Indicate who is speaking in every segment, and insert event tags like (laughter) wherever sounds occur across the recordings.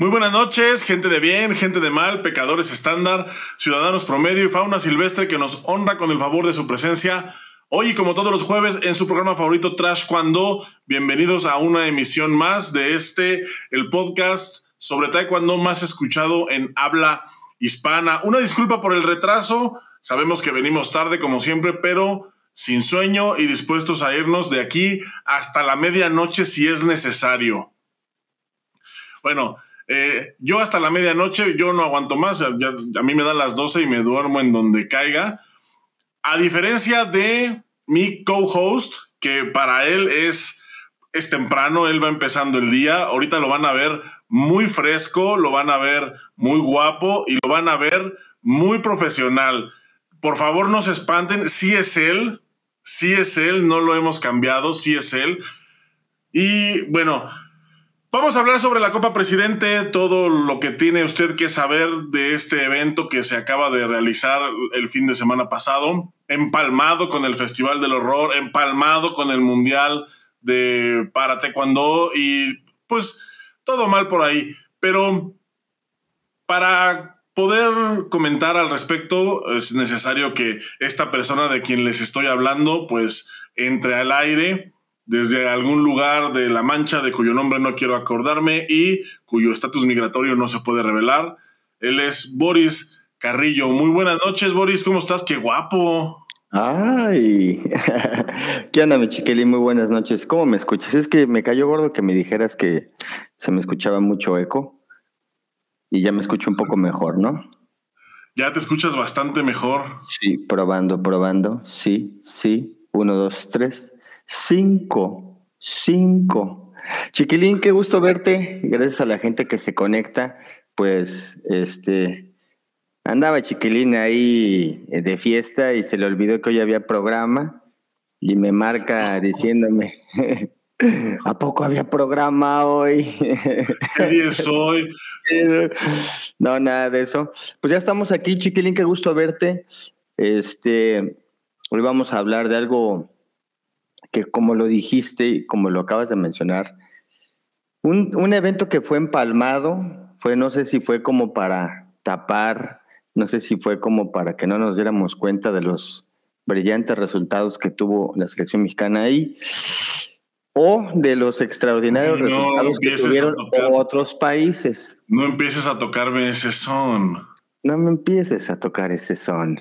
Speaker 1: Muy buenas noches, gente de bien, gente de mal, pecadores estándar, ciudadanos promedio y fauna silvestre que nos honra con el favor de su presencia. Hoy, como todos los jueves, en su programa favorito Trash Cuando, bienvenidos a una emisión más de este, el podcast sobre Taekwondo más escuchado en habla hispana. Una disculpa por el retraso, sabemos que venimos tarde como siempre, pero sin sueño y dispuestos a irnos de aquí hasta la medianoche si es necesario. Bueno, eh, yo hasta la medianoche, yo no aguanto más, a mí me dan las 12 y me duermo en donde caiga. A diferencia de mi co-host, que para él es, es temprano, él va empezando el día, ahorita lo van a ver muy fresco, lo van a ver muy guapo y lo van a ver muy profesional. Por favor, no se espanten, sí es él, sí es él, no lo hemos cambiado, sí es él. Y bueno, Vamos a hablar sobre la Copa Presidente, todo lo que tiene usted que saber de este evento que se acaba de realizar el fin de semana pasado, empalmado con el Festival del Horror, empalmado con el Mundial de para Taekwondo y pues todo mal por ahí. Pero para poder comentar al respecto es necesario que esta persona de quien les estoy hablando pues entre al aire desde algún lugar de La Mancha de cuyo nombre no quiero acordarme y cuyo estatus migratorio no se puede revelar. Él es Boris Carrillo. Muy buenas noches, Boris. ¿Cómo estás? ¡Qué guapo!
Speaker 2: Ay, (laughs) ¿qué onda, mi chiquilín? Muy buenas noches. ¿Cómo me escuchas? Es que me cayó gordo que me dijeras que se me escuchaba mucho eco y ya me escucho un poco mejor, ¿no?
Speaker 1: Ya te escuchas bastante mejor.
Speaker 2: Sí, probando, probando. Sí, sí. Uno, dos, tres. Cinco, cinco. Chiquilín, qué gusto verte. Gracias a la gente que se conecta. Pues, este, andaba Chiquilín ahí eh, de fiesta y se le olvidó que hoy había programa y me marca diciéndome, (laughs) ¿a poco había programa hoy? (laughs)
Speaker 1: ¿Qué día es hoy? (laughs)
Speaker 2: No, nada de eso. Pues ya estamos aquí, Chiquilín, qué gusto verte. Este, hoy vamos a hablar de algo que como lo dijiste y como lo acabas de mencionar, un, un, evento que fue empalmado, fue, no sé si fue como para tapar, no sé si fue como para que no nos diéramos cuenta de los brillantes resultados que tuvo la selección mexicana ahí, o de los extraordinarios resultados que tuvieron otros países.
Speaker 1: No empieces a tocarme ese son.
Speaker 2: No me empieces a tocar ese son.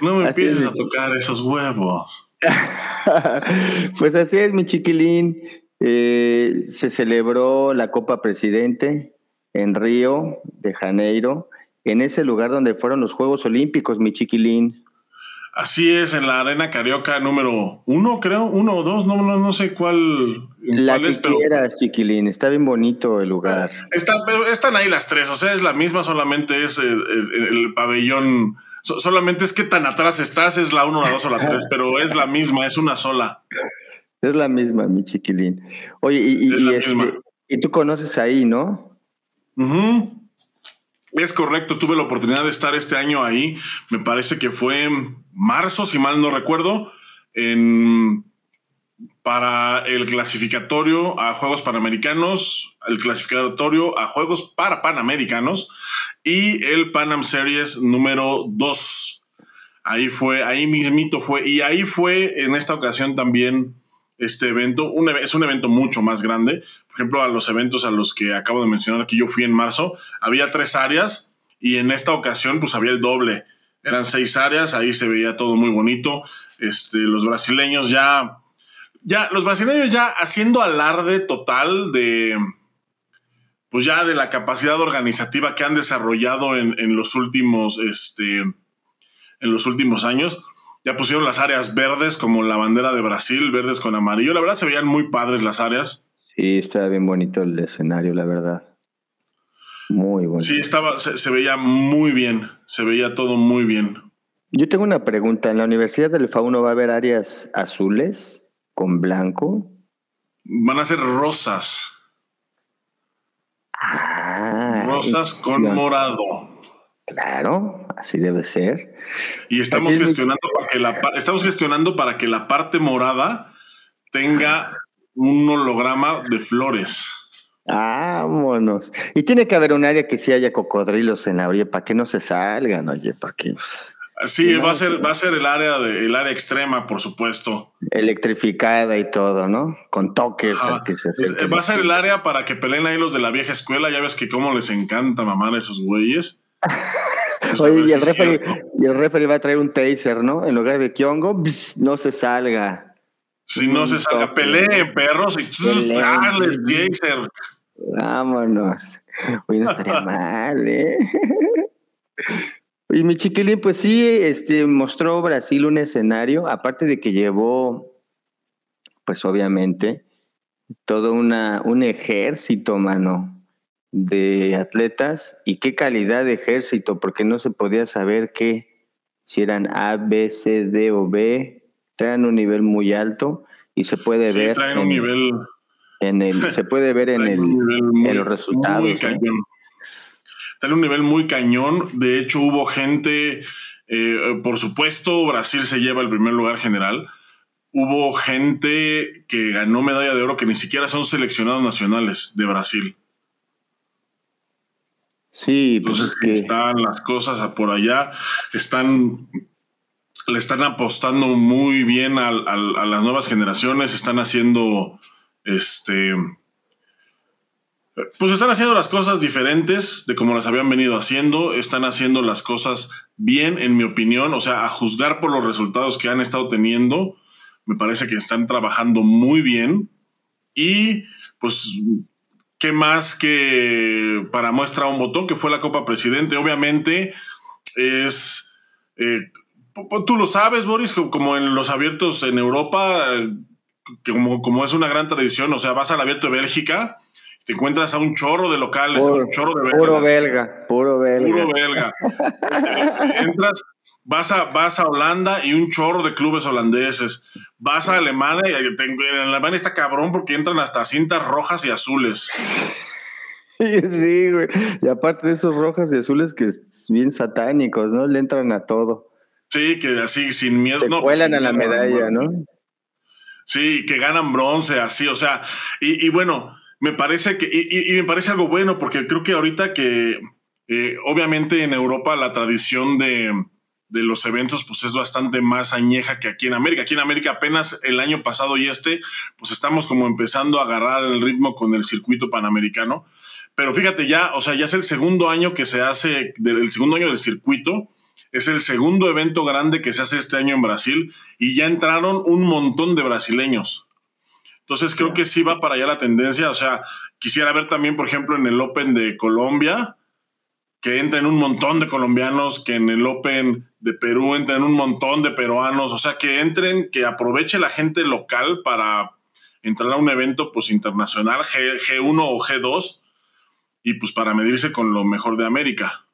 Speaker 1: No me empieces a tocar esos huevos. (laughs)
Speaker 2: pues así es, mi chiquilín. Eh, se celebró la Copa Presidente en Río de Janeiro, en ese lugar donde fueron los Juegos Olímpicos, mi chiquilín.
Speaker 1: Así es, en la Arena Carioca número uno, creo, uno o dos, no, no, no sé cuál.
Speaker 2: La que quieras, chiquilín, está bien bonito el lugar.
Speaker 1: están ahí las tres, o sea, es la misma, solamente es el pabellón solamente es que tan atrás estás, es la 1, la 2 o la 3, (laughs) pero es la misma, es una sola.
Speaker 2: Es la misma, mi chiquilín. Oye, y, este, y, tú conoces ahí, ¿no?
Speaker 1: Es correcto, tuve la oportunidad de estar este año ahí. Me parece que fue en marzo, si mal no recuerdo, en, para el clasificatorio a Juegos Panamericanos, el clasificatorio a Juegos para Panamericanos y el Panam Series número 2. Ahí fue, ahí mismito fue, y ahí fue en esta ocasión también este evento, un, es un evento mucho más grande. Por ejemplo, a los eventos a los que acabo de mencionar que yo fui en marzo, había tres áreas y en esta ocasión pues había el doble. Eran seis áreas, ahí se veía todo muy bonito. Este, los brasileños ya, ya, los brasileños ya haciendo alarde total de, pues ya de la capacidad organizativa que han desarrollado en, los últimos, este, en los últimos años. Ya pusieron las áreas verdes como la bandera de Brasil, verdes con amarillo. La verdad se veían muy padres las áreas.
Speaker 2: Sí, estaba bien bonito el escenario, la verdad. Muy bonito.
Speaker 1: Sí, estaba, se, veía muy bien, se veía todo muy bien.
Speaker 2: Yo tengo una pregunta. ¿En la Universidad del Fauno va a haber áreas azules con blanco?
Speaker 1: Van a ser rosas.
Speaker 2: Ah,
Speaker 1: Rosas con morado.
Speaker 2: Claro, así debe ser.
Speaker 1: Y estamos gestionando para que la estamos gestionando para que la parte morada tenga un holograma de flores.
Speaker 2: Vámonos. Y tiene que haber un área que sí haya cocodrilos en la orilla para que no se salgan, oye, porque. Pues,
Speaker 1: sí, va a ser, va a ser el área de, el área extrema, por supuesto.
Speaker 2: Electrificada y todo, ¿no? Con toques que se
Speaker 1: Va a ser el área para que peleen ahí los de la vieja escuela. Ya ves que cómo les encanta mamar a esos güeyes. (laughs)
Speaker 2: Pues oye, y el, referee, y el va a traer un taser, ¿no? En lugar de Kiongo, no se salga.
Speaker 1: Si no se salga, peleen perros y dale taser.
Speaker 2: Vámonos. Hoy no estaría (laughs) mal, ¿eh? Y mi chiquilín, pues sí, este, mostró Brasil un escenario, aparte de que llevó, pues obviamente, todo una, un ejército, mano, de atletas. Y qué calidad de ejército, porque no se podía saber qué, si eran A, B, C, D o B, traen un nivel muy alto y se puede ver.
Speaker 1: Traen un nivel
Speaker 2: en el, (laughs) se puede ver en, el, en los resultados. Muy
Speaker 1: cañón. un nivel muy cañón. De hecho, hubo gente, eh, por supuesto, Brasil se lleva el primer lugar general. Hubo gente que ganó medalla de oro que ni siquiera son seleccionados nacionales de Brasil.
Speaker 2: Sí, pues es que...
Speaker 1: están las cosas por allá, están le están apostando muy bien a las nuevas generaciones, están haciendo este. Pues están haciendo las cosas diferentes de como las habían venido haciendo. Están haciendo las cosas bien, en mi opinión. O sea, a juzgar por los resultados que han estado teniendo, me parece que están trabajando muy bien. Y pues, ¿qué más que para muestra un botón que fue la Copa Presidente? Obviamente es. Eh, tú lo sabes, Boris, como en los abiertos en Europa como, como es una gran tradición, o sea, vas al abierto de Bélgica, te encuentras a un chorro de locales, un chorro de
Speaker 2: belgas. Puro belga, puro belga.
Speaker 1: Puro belga. (laughs) Entras, vas a, vas a Holanda y un chorro de clubes holandeses. Vas a Alemania y en Alemania está cabrón porque entran hasta cintas rojas y azules. (laughs)
Speaker 2: Sí, güey. Y aparte de esos rojas y azules que es bien satánicos, ¿no? Le entran a todo.
Speaker 1: Sí, que así sin miedo.
Speaker 2: Se
Speaker 1: no,
Speaker 2: pues, a la medalla, ¿no?
Speaker 1: Sí, que ganan bronce, así, o sea, y, bueno, me parece que, y, me parece algo bueno, porque creo que ahorita que, eh, obviamente en Europa la tradición de, de, los eventos, pues es bastante más añeja que aquí en América. Aquí en América apenas el año pasado y este, pues estamos como empezando a agarrar el ritmo con el circuito panamericano. Pero fíjate ya, o sea, ya es el segundo año que se hace, el segundo año del circuito, es el segundo evento grande que se hace este año en Brasil y ya entraron un montón de brasileños. Entonces creo que sí va para allá la tendencia. O sea, quisiera ver también, por ejemplo, en el Open de Colombia, que entren un montón de colombianos, que en el Open de Perú entren un montón de peruanos. O sea, que entren, que aproveche la gente local para entrar a un evento pues internacional, G, G1 o G2, y pues para medirse con lo mejor de América.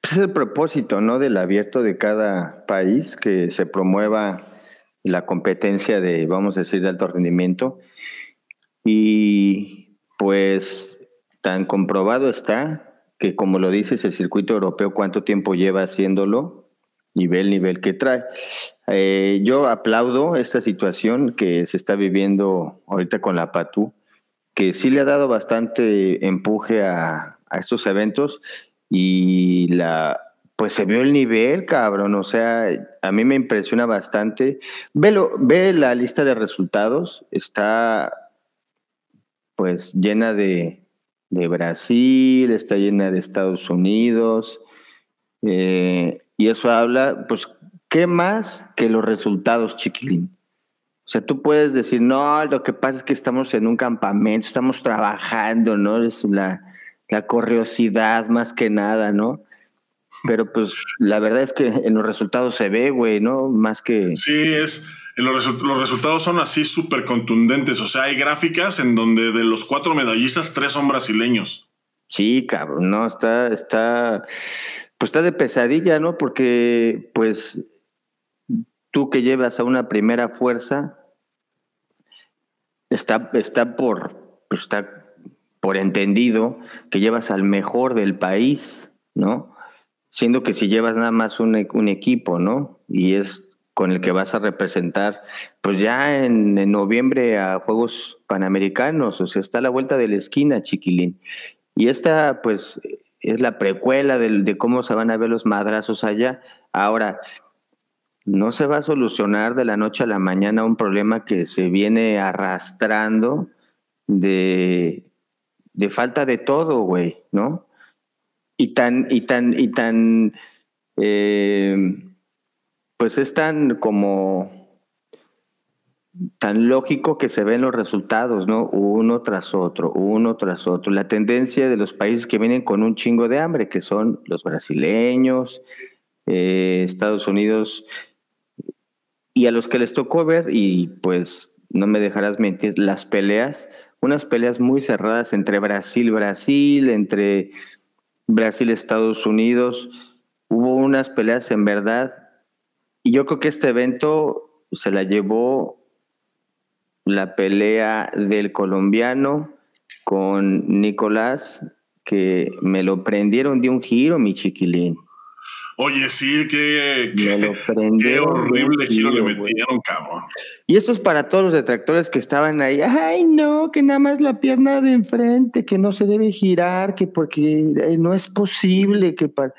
Speaker 2: Pues es el propósito, ¿no? Del abierto de cada país, que se promueva la competencia de, vamos a decir, de alto rendimiento. Y pues tan comprobado está que, como lo dices, el circuito europeo, cuánto tiempo lleva haciéndolo y ve el nivel que trae. Eh, yo aplaudo esta situación que se está viviendo ahorita con la PATU, que sí le ha dado bastante empuje a, a estos eventos y la pues se vio el nivel, cabrón. O sea, a mí me impresiona bastante. Velo, ve la lista de resultados. Está pues llena de, de Brasil, está llena de Estados Unidos. Eh, y eso habla, pues, ¿qué más que los resultados, chiquilín? O sea, tú puedes decir, no, lo que pasa es que estamos en un campamento, estamos trabajando, ¿no? Es la, la corriosidad más que nada, ¿no? Pero pues la verdad es que en los resultados se ve, güey, ¿no? Más que...
Speaker 1: Sí, es... Los, los resultados son así súper contundentes. O sea, hay gráficas en donde de los cuatro medallistas, tres son brasileños.
Speaker 2: Sí, cabrón, no, está, está, pues está de pesadilla, ¿no? Porque, pues, tú que llevas a una primera fuerza, está, está por, está por entendido que llevas al mejor del país, ¿no? Siendo que si llevas nada más un, equipo, ¿no? Y es con el que vas a representar, pues ya en, noviembre a Juegos Panamericanos, o sea, está a la vuelta de la esquina, chiquilín. Y esta, pues, es la precuela de, de cómo se van a ver los madrazos allá. Ahora, no se va a solucionar de la noche a la mañana un problema que se viene arrastrando de, de falta de todo, güey, ¿no? Y tan, y tan, y tan, eh, pues es tan como tan lógico que se ven los resultados, ¿no? Uno tras otro, uno tras otro. La tendencia de los países que vienen con un chingo de hambre, que son los brasileños, eh, Estados Unidos, y a los que les tocó ver, y pues no me dejarás mentir, las peleas, unas peleas muy cerradas entre Brasil, Brasil, entre Brasil, Estados Unidos. Hubo unas peleas en verdad y yo creo que este evento se la llevó la pelea del colombiano con Nicolás, que me lo prendieron de un giro, mi chiquilín.
Speaker 1: Oye, sí, qué, qué, horrible giro le metieron, cabrón.
Speaker 2: Y esto es para todos los detractores que estaban ahí. Ay, no, que nada más la pierna de enfrente, que no se debe girar, que porque eh, no es posible que para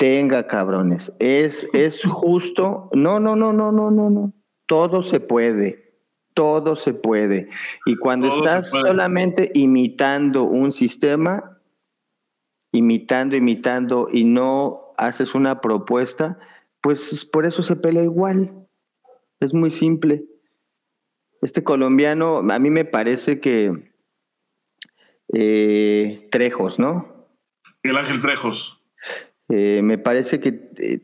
Speaker 2: tenga, cabrones. Es, es justo. No, no, no, no, no, no, no. Todo se puede. Todo se puede. Y cuando estás solamente imitando un sistema, imitando, imitando y no haces una propuesta, pues por eso se pelea igual. Es muy simple. Este colombiano, a mí me parece que eh, Trejos, ¿no?
Speaker 1: El Ángel Trejos.
Speaker 2: Eh, me parece que eh,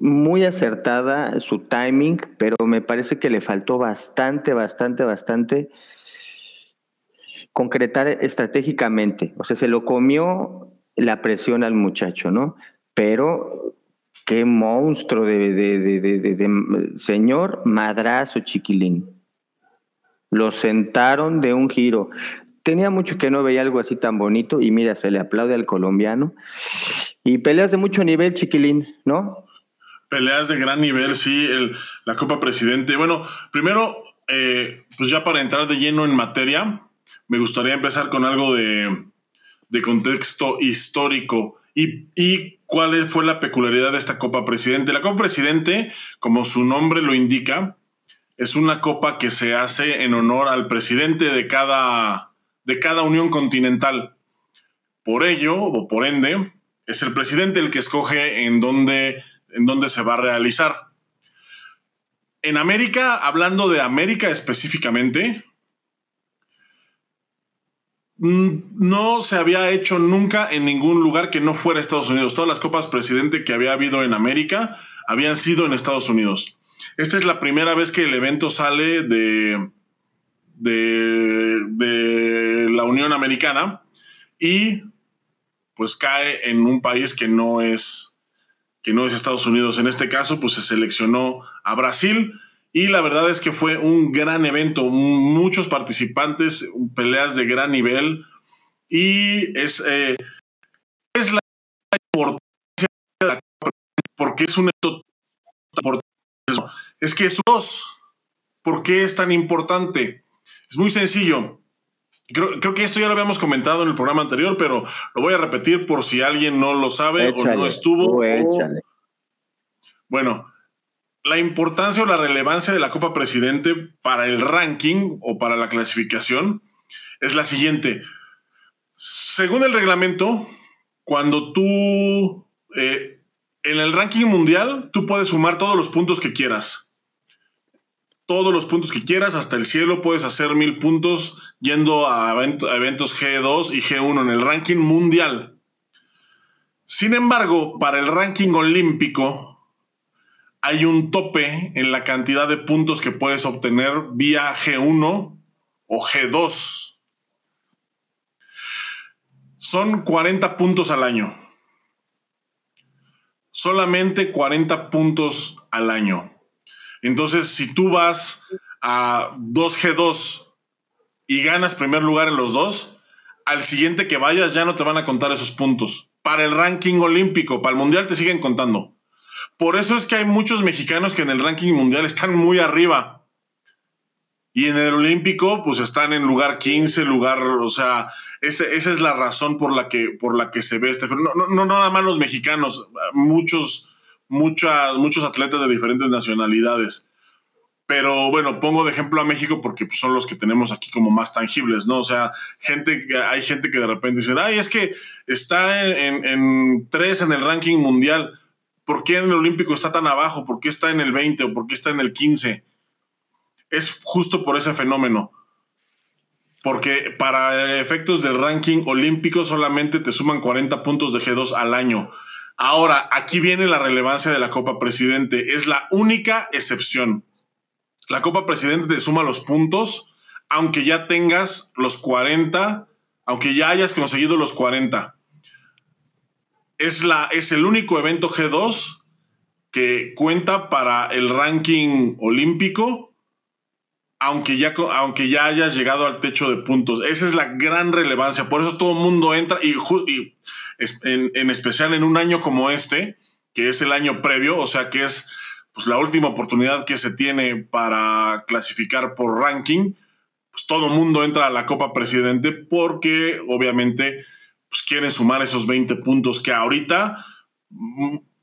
Speaker 2: muy acertada su timing, pero me parece que le faltó bastante, bastante, bastante concretar estratégicamente. O sea, se lo comió la presión al muchacho, ¿no? Pero qué monstruo de, de señor madrazo chiquilín. Lo sentaron de un giro. Tenía mucho que no veía algo así tan bonito y mira, se le aplaude al colombiano. Y peleas de mucho nivel, chiquilín, ¿no?
Speaker 1: Peleas de gran nivel, sí, el, la Copa Presidente. Bueno, primero, eh, pues ya para entrar de lleno en materia, me gustaría empezar con algo de, de contexto histórico y, y, cuál fue la peculiaridad de esta Copa Presidente. La Copa Presidente, como su nombre lo indica, es una copa que se hace en honor al presidente de cada, de cada unión continental. Por ello, o por ende, es el presidente el que escoge en dónde, en dónde se va a realizar. En América, hablando de América específicamente, no se había hecho nunca en ningún lugar que no fuera Estados Unidos. Todas las copas presidente que había habido en América habían sido en Estados Unidos. Esta es la primera vez que el evento sale de, de, de la Unión Americana y pues cae en un país que no es que no es Estados Unidos. En este caso, pues se seleccionó a Brasil y la verdad es que fue un gran evento, muchos participantes, peleas de gran nivel y es, eh, es la importancia de la porque es un evento es que es dos. ¿Por qué es tan importante? Es muy sencillo. Creo, que esto ya lo habíamos comentado en el programa anterior, pero lo voy a repetir por si alguien no lo sabe o no estuvo. Bueno, la importancia o la relevancia de la Copa Presidente para el ranking o para la clasificación es la siguiente. Según el reglamento, cuando tú eh, en el ranking mundial, tú puedes sumar todos los puntos que quieras todos los puntos que quieras, hasta el cielo, puedes hacer mil puntos yendo a, eventos G2 y G1 en el ranking mundial. Sin embargo, para el ranking olímpico hay un tope en la cantidad de puntos que puedes obtener vía G1 o G2. Son 40 puntos al año. Solamente 40 puntos al año. Entonces, si tú vas a 2G2 y ganas primer lugar en los dos, al siguiente que vayas ya no te van a contar esos puntos. Para el ranking olímpico, para el mundial te siguen contando. Por eso es que hay muchos mexicanos que en el ranking mundial están muy arriba. Y en el olímpico, pues están en lugar 15, lugar, o sea, esa es la razón por la que, por la que se ve este no, no, no nada más los mexicanos, muchos, muchas, muchos atletas de diferentes nacionalidades. Pero bueno, pongo de ejemplo a México porque pues, son los que tenemos aquí como más tangibles, ¿no? O sea, gente, hay gente que de repente dice, ay, es que está en, en, tres en el ranking mundial. ¿Por qué en el Olímpico está tan abajo? ¿Por qué está en el 20 o por qué está en el 15? Es justo por ese fenómeno. Porque para efectos del ranking olímpico solamente te suman 40 puntos de G2 al año. Ahora, aquí viene la relevancia de la Copa Presidente. Es la única excepción la Copa Presidente te suma los puntos, aunque ya tengas los 40, aunque ya hayas conseguido los 40. Es, la, es el único evento G2 que cuenta para el ranking olímpico, aunque ya, aunque ya hayas llegado al techo de puntos. Esa es la gran relevancia. Por eso todo el mundo entra y, en, especial en un año como este, que es el año previo, o sea que es pues la última oportunidad que se tiene para clasificar por ranking, pues todo mundo entra a la Copa Presidente porque obviamente pues quieren sumar esos 20 puntos que ahorita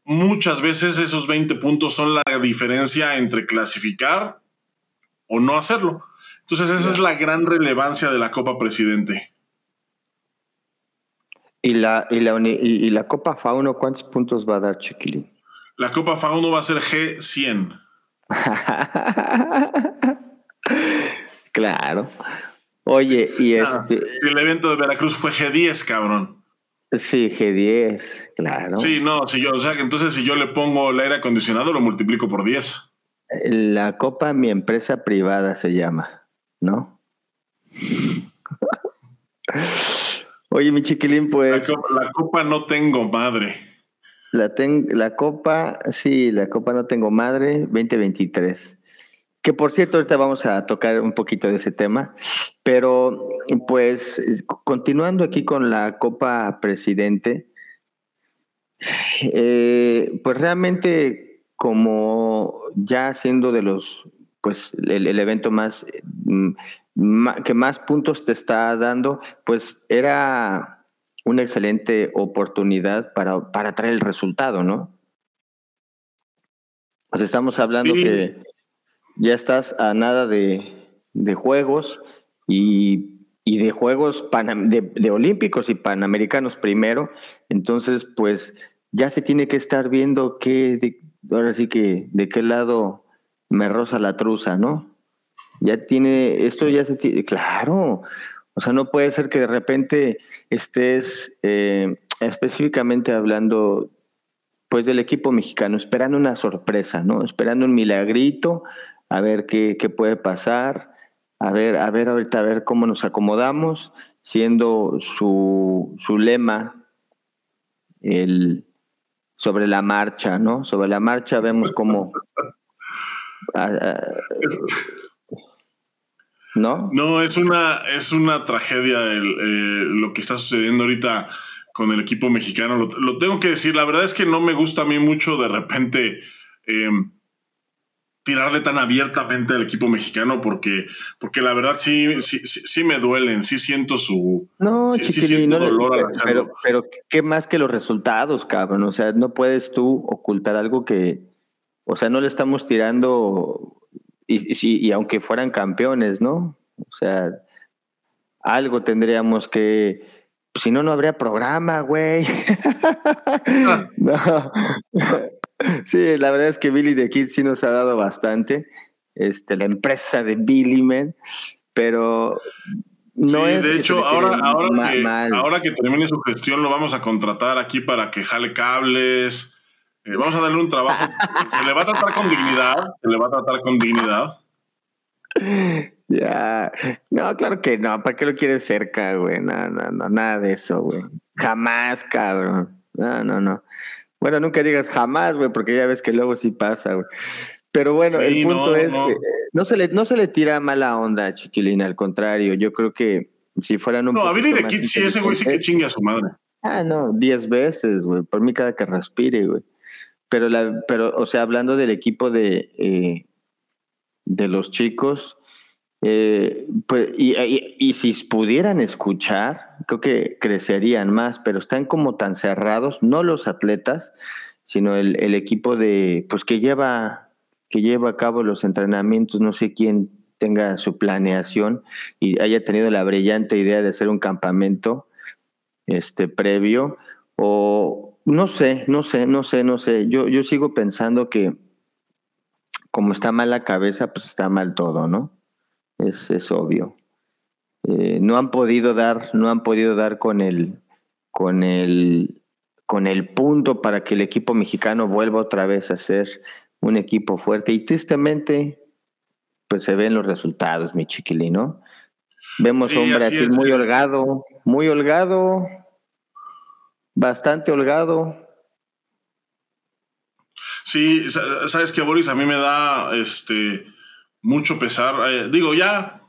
Speaker 1: muchas veces esos 20 puntos son la diferencia entre clasificar o no hacerlo. Entonces esa es la gran relevancia de la Copa Presidente.
Speaker 2: ¿Y la, y la, y la Copa Fauno cuántos puntos va a dar Chiquilín?
Speaker 1: La Copa Fauno va a ser G100. (laughs)
Speaker 2: claro. Oye, y ah, este.
Speaker 1: El evento de Veracruz fue G10, cabrón.
Speaker 2: Sí, G10, claro.
Speaker 1: Sí, no, si yo, o sea que entonces si yo le pongo el aire acondicionado, lo multiplico por 10.
Speaker 2: La Copa Mi Empresa Privada se llama, ¿no? (laughs) Oye, mi chiquilín, pues.
Speaker 1: la copa no tengo madre.
Speaker 2: La, la Copa, sí, la Copa No Tengo Madre 2023. Que por cierto, ahorita vamos a tocar un poquito de ese tema, pero pues continuando aquí con la Copa Presidente, eh, pues realmente como ya siendo de los, pues el, el evento más, mm, que más puntos te está dando, pues era una excelente oportunidad para, para traer el resultado, ¿no? Pues estamos hablando que ya estás a nada de, de juegos y, y, de juegos de, olímpicos y panamericanos primero. Entonces, pues ya se tiene que estar viendo qué, ahora sí que de qué lado me roza la truza, ¿no? Ya tiene, esto ya se tiene, claro, o sea, no puede ser que de repente estés eh, específicamente hablando pues del equipo mexicano, esperando una sorpresa, ¿no? Esperando un milagrito, a ver qué, qué puede pasar, a ver, a ver ahorita a ver cómo nos acomodamos, siendo su, su lema el sobre la marcha, ¿no? Sobre la marcha vemos cómo (laughs) ¿no?
Speaker 1: No, es una, es una tragedia eh, lo que está sucediendo ahorita con el equipo mexicano. Lo, tengo que decir, la verdad es que no me gusta a mí mucho de repente em, tirarle tan abiertamente al equipo mexicano porque, porque la verdad sí, sí, sí, me duelen, sí siento su
Speaker 2: no, siento dolor pero, pero qué más que los resultados, cabrón. O sea, no puedes tú ocultar algo que, o sea, no le estamos tirando y, y, aunque fueran campeones, ¿no? O sea, algo tendríamos que, si no, no habría programa, güey. (laughs) (laughs) no. Sí, la verdad es que Billy the Kid sí nos ha dado bastante, este, la empresa de Billy Man, pero no
Speaker 1: sí, de hecho, ahora, ahora, que, ahora que termine su gestión lo vamos a contratar aquí para que jale cables, eh, vamos a darle un trabajo. (laughs) se le va a tratar con dignidad. Se le va a tratar con dignidad.
Speaker 2: Ya. No, claro que no. ¿Para qué lo quieres cerca, güey? No, no, no. Nada de eso, güey. Jamás, cabrón. No, no, no. Bueno, nunca digas jamás, güey, porque ya ves que luego sí pasa, güey. Pero bueno, el punto es que no se, le, no se le tira mala onda a Chiquilina, al contrario. Yo creo que si fueran un.
Speaker 1: No, a Billy de Kid sí, ese güey sí que chingue a su madre.
Speaker 2: Ah, no, diez veces, güey. Por mí cada que respire, güey. pero, la, pero o sea, hablando del equipo de, eh, de los chicos, eh, pues, y, y, si pudieran escuchar, creo que crecerían más, pero están como tan cerrados, no los atletas, sino el, el equipo de, pues que lleva, que lleva a cabo los entrenamientos, no sé quién tenga su planeación y haya tenido la brillante idea de hacer un campamento este previo o no sé, no sé, no sé, no sé. Yo, yo sigo pensando que como está mal la cabeza, pues está mal todo, ¿no? Es, es obvio. Eh, no han podido dar, no han podido dar con el, con el, con el punto para que el equipo mexicano vuelva otra vez a ser un equipo fuerte. Y tristemente, pues se ven los resultados, mi chiquilino. Vemos un Brasil muy holgado, muy holgado, bastante holgado.
Speaker 1: Sí, sabes que Boris a mí me da este mucho pesar. Eh, digo, ya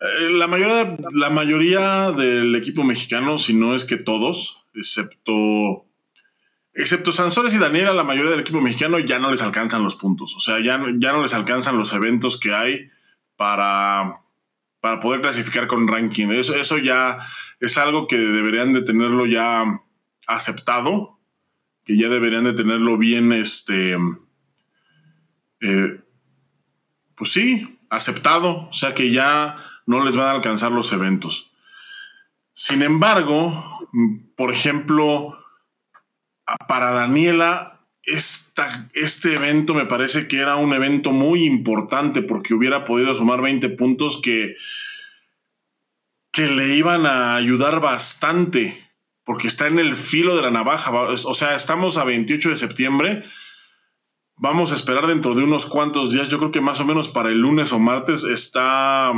Speaker 1: eh, la mayoría, la mayoría del equipo mexicano, si no es que todos, excepto excepto Sansores y Daniela, la mayoría del equipo mexicano ya no les alcanzan los puntos. O sea, ya, ya no les alcanzan los eventos que hay para, para poder clasificar con ranking. Eso, eso ya es algo que deberían de tenerlo ya aceptado, que ya deberían de tenerlo bien, este, eh, pues sí, aceptado, o sea que ya no les van a alcanzar los eventos. Sin embargo, por ejemplo, para Daniela, esta, este evento me parece que era un evento muy importante porque hubiera podido sumar 20 puntos que, que le iban a ayudar bastante porque está en el filo de la navaja. O sea, estamos a 28 de septiembre. Vamos a esperar dentro de unos cuantos días. Yo creo que más o menos para el lunes o martes está.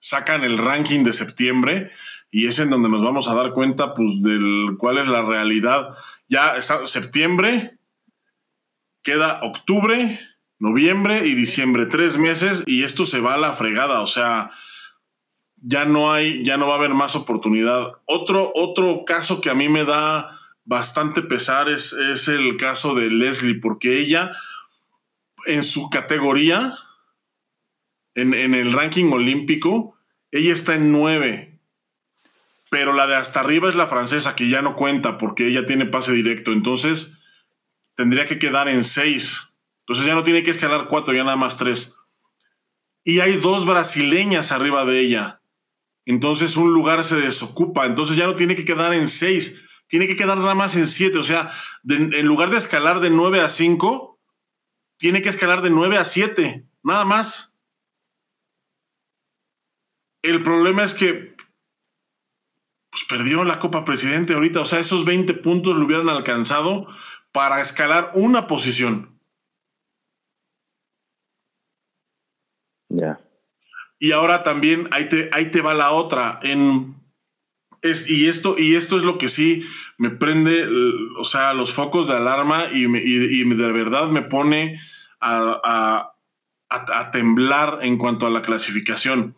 Speaker 1: Sacan el ranking de septiembre y es en donde nos vamos a dar cuenta, pues, del cuál es la realidad. Ya está septiembre, queda octubre, noviembre y diciembre, tres meses y esto se va a la fregada. O sea, ya no hay, ya no va a haber más oportunidad. Otro, otro caso que a mí me da bastante pesar es, es el caso de Leslie, porque ella, en su categoría, en, en el ranking olímpico, ella está en nueve. Pero la de hasta arriba es la francesa, que ya no cuenta porque ella tiene pase directo. Entonces, tendría que quedar en seis. Entonces ya no tiene que escalar cuatro, ya nada más tres. Y hay dos brasileñas arriba de ella entonces un lugar se desocupa, entonces ya no tiene que quedar en seis, tiene que quedar nada más en siete, o sea, en lugar de escalar de nueve a cinco, tiene que escalar de nueve a siete, nada más. El problema es que pues perdió la Copa Presidente ahorita, o sea, esos 20 puntos lo hubieran alcanzado para escalar una posición.
Speaker 2: Ya.
Speaker 1: Y ahora también ahí te, ahí te va la otra. En, y, esto, y esto es lo que sí me prende, o sea, los focos de alarma y, y, de verdad me pone a, a, temblar en cuanto a la clasificación.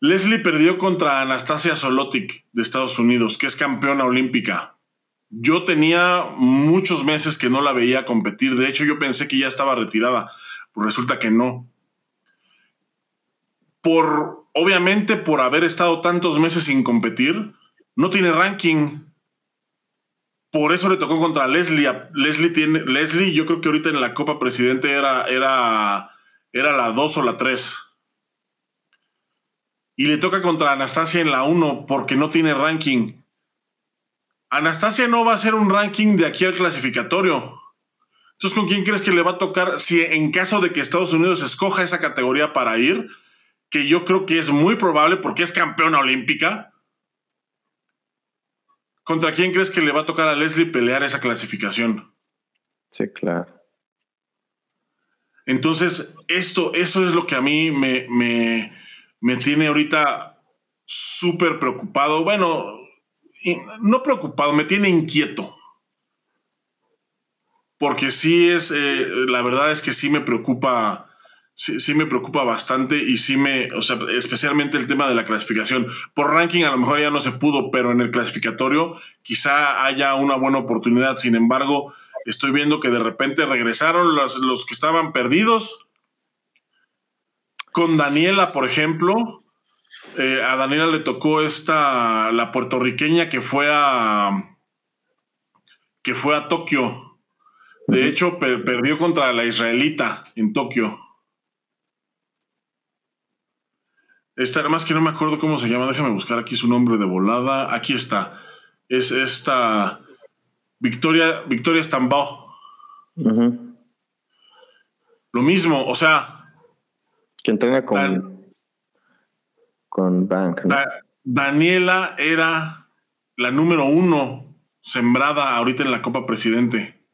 Speaker 1: Leslie perdió contra Anastasia Solotic de Estados Unidos, que es campeona olímpica. Yo tenía muchos meses que no la veía competir. De hecho, yo pensé que ya estaba retirada. Pues resulta que no por, obviamente, por haber estado tantos meses sin competir, no tiene ranking. Por eso le tocó contra Leslie. Leslie tiene, Leslie, yo creo que ahorita en la Copa Presidente era, era, era la 2 o la 3. Y le toca contra Anastasia en la 1 porque no tiene ranking. Anastasia no va a hacer un ranking de aquí al clasificatorio. Entonces, ¿con quién crees que le va a tocar si en caso de que Estados Unidos escoja esa categoría para ir? Que yo creo que es muy probable porque es campeona olímpica. ¿Contra quién crees que le va a tocar a Leslie pelear esa clasificación?
Speaker 2: Sí, claro.
Speaker 1: Entonces, esto, eso es lo que a mí me, me, me tiene ahorita súper preocupado. Bueno, no preocupado, me tiene inquieto. Porque sí es, eh, la verdad es que sí me preocupa sí, sí, me preocupa bastante y sí me, o sea, especialmente el tema de la clasificación. Por ranking a lo mejor ya no se pudo, pero en el clasificatorio quizá haya una buena oportunidad. Sin embargo, estoy viendo que de repente regresaron los, los que estaban perdidos. Con Daniela, por ejemplo, eh, a Daniela le tocó esta, la puertorriqueña que fue a, que fue a Tokio. De hecho, perdió contra la israelita en Tokio. Esta, además que no me acuerdo cómo se llama, déjame buscar aquí su nombre de volada. Aquí está. Es esta Victoria, Victoria Stambao. Lo mismo, o sea.
Speaker 2: Que entrena con, con Bank.
Speaker 1: Daniela era la número uno sembrada ahorita en la Copa Presidente.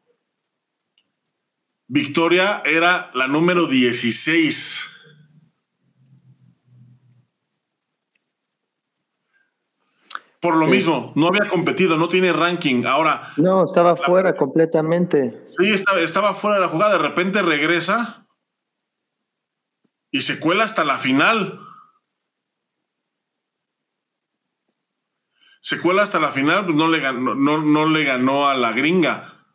Speaker 1: Victoria era la número 16 Por lo mismo, no había competido, no tiene ranking. Ahora.
Speaker 2: No, estaba fuera completamente.
Speaker 1: Sí, estaba, estaba fuera de la jugada. De repente regresa y se cuela hasta la final. Se cuela hasta la final, pues no le ganó, no, no le ganó a la gringa.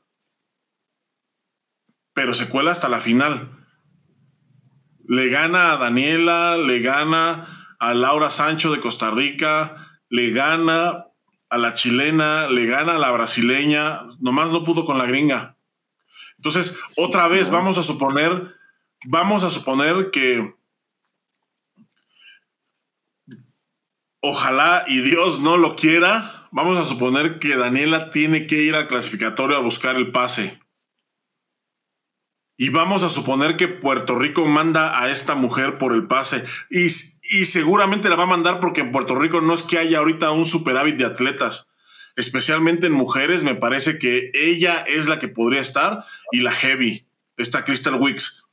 Speaker 1: Pero se cuela hasta la final. Le gana a Daniela, le gana a Laura Sancho de Costa Rica le gana a la chilena, le gana a la brasileña, nomás no pudo con la gringa. Entonces, otra vez vamos a suponer, vamos a suponer que ojalá y Dios no lo quiera, vamos a suponer que Daniela tiene que ir al clasificatorio a buscar el pase. Y vamos a suponer que Puerto Rico manda a esta mujer por el pase. Y, seguramente la va a mandar porque en Puerto Rico no es que haya ahorita un superávit de atletas. Especialmente en mujeres, me parece que ella es la que podría estar y la heavy, esta Crystal Wicks.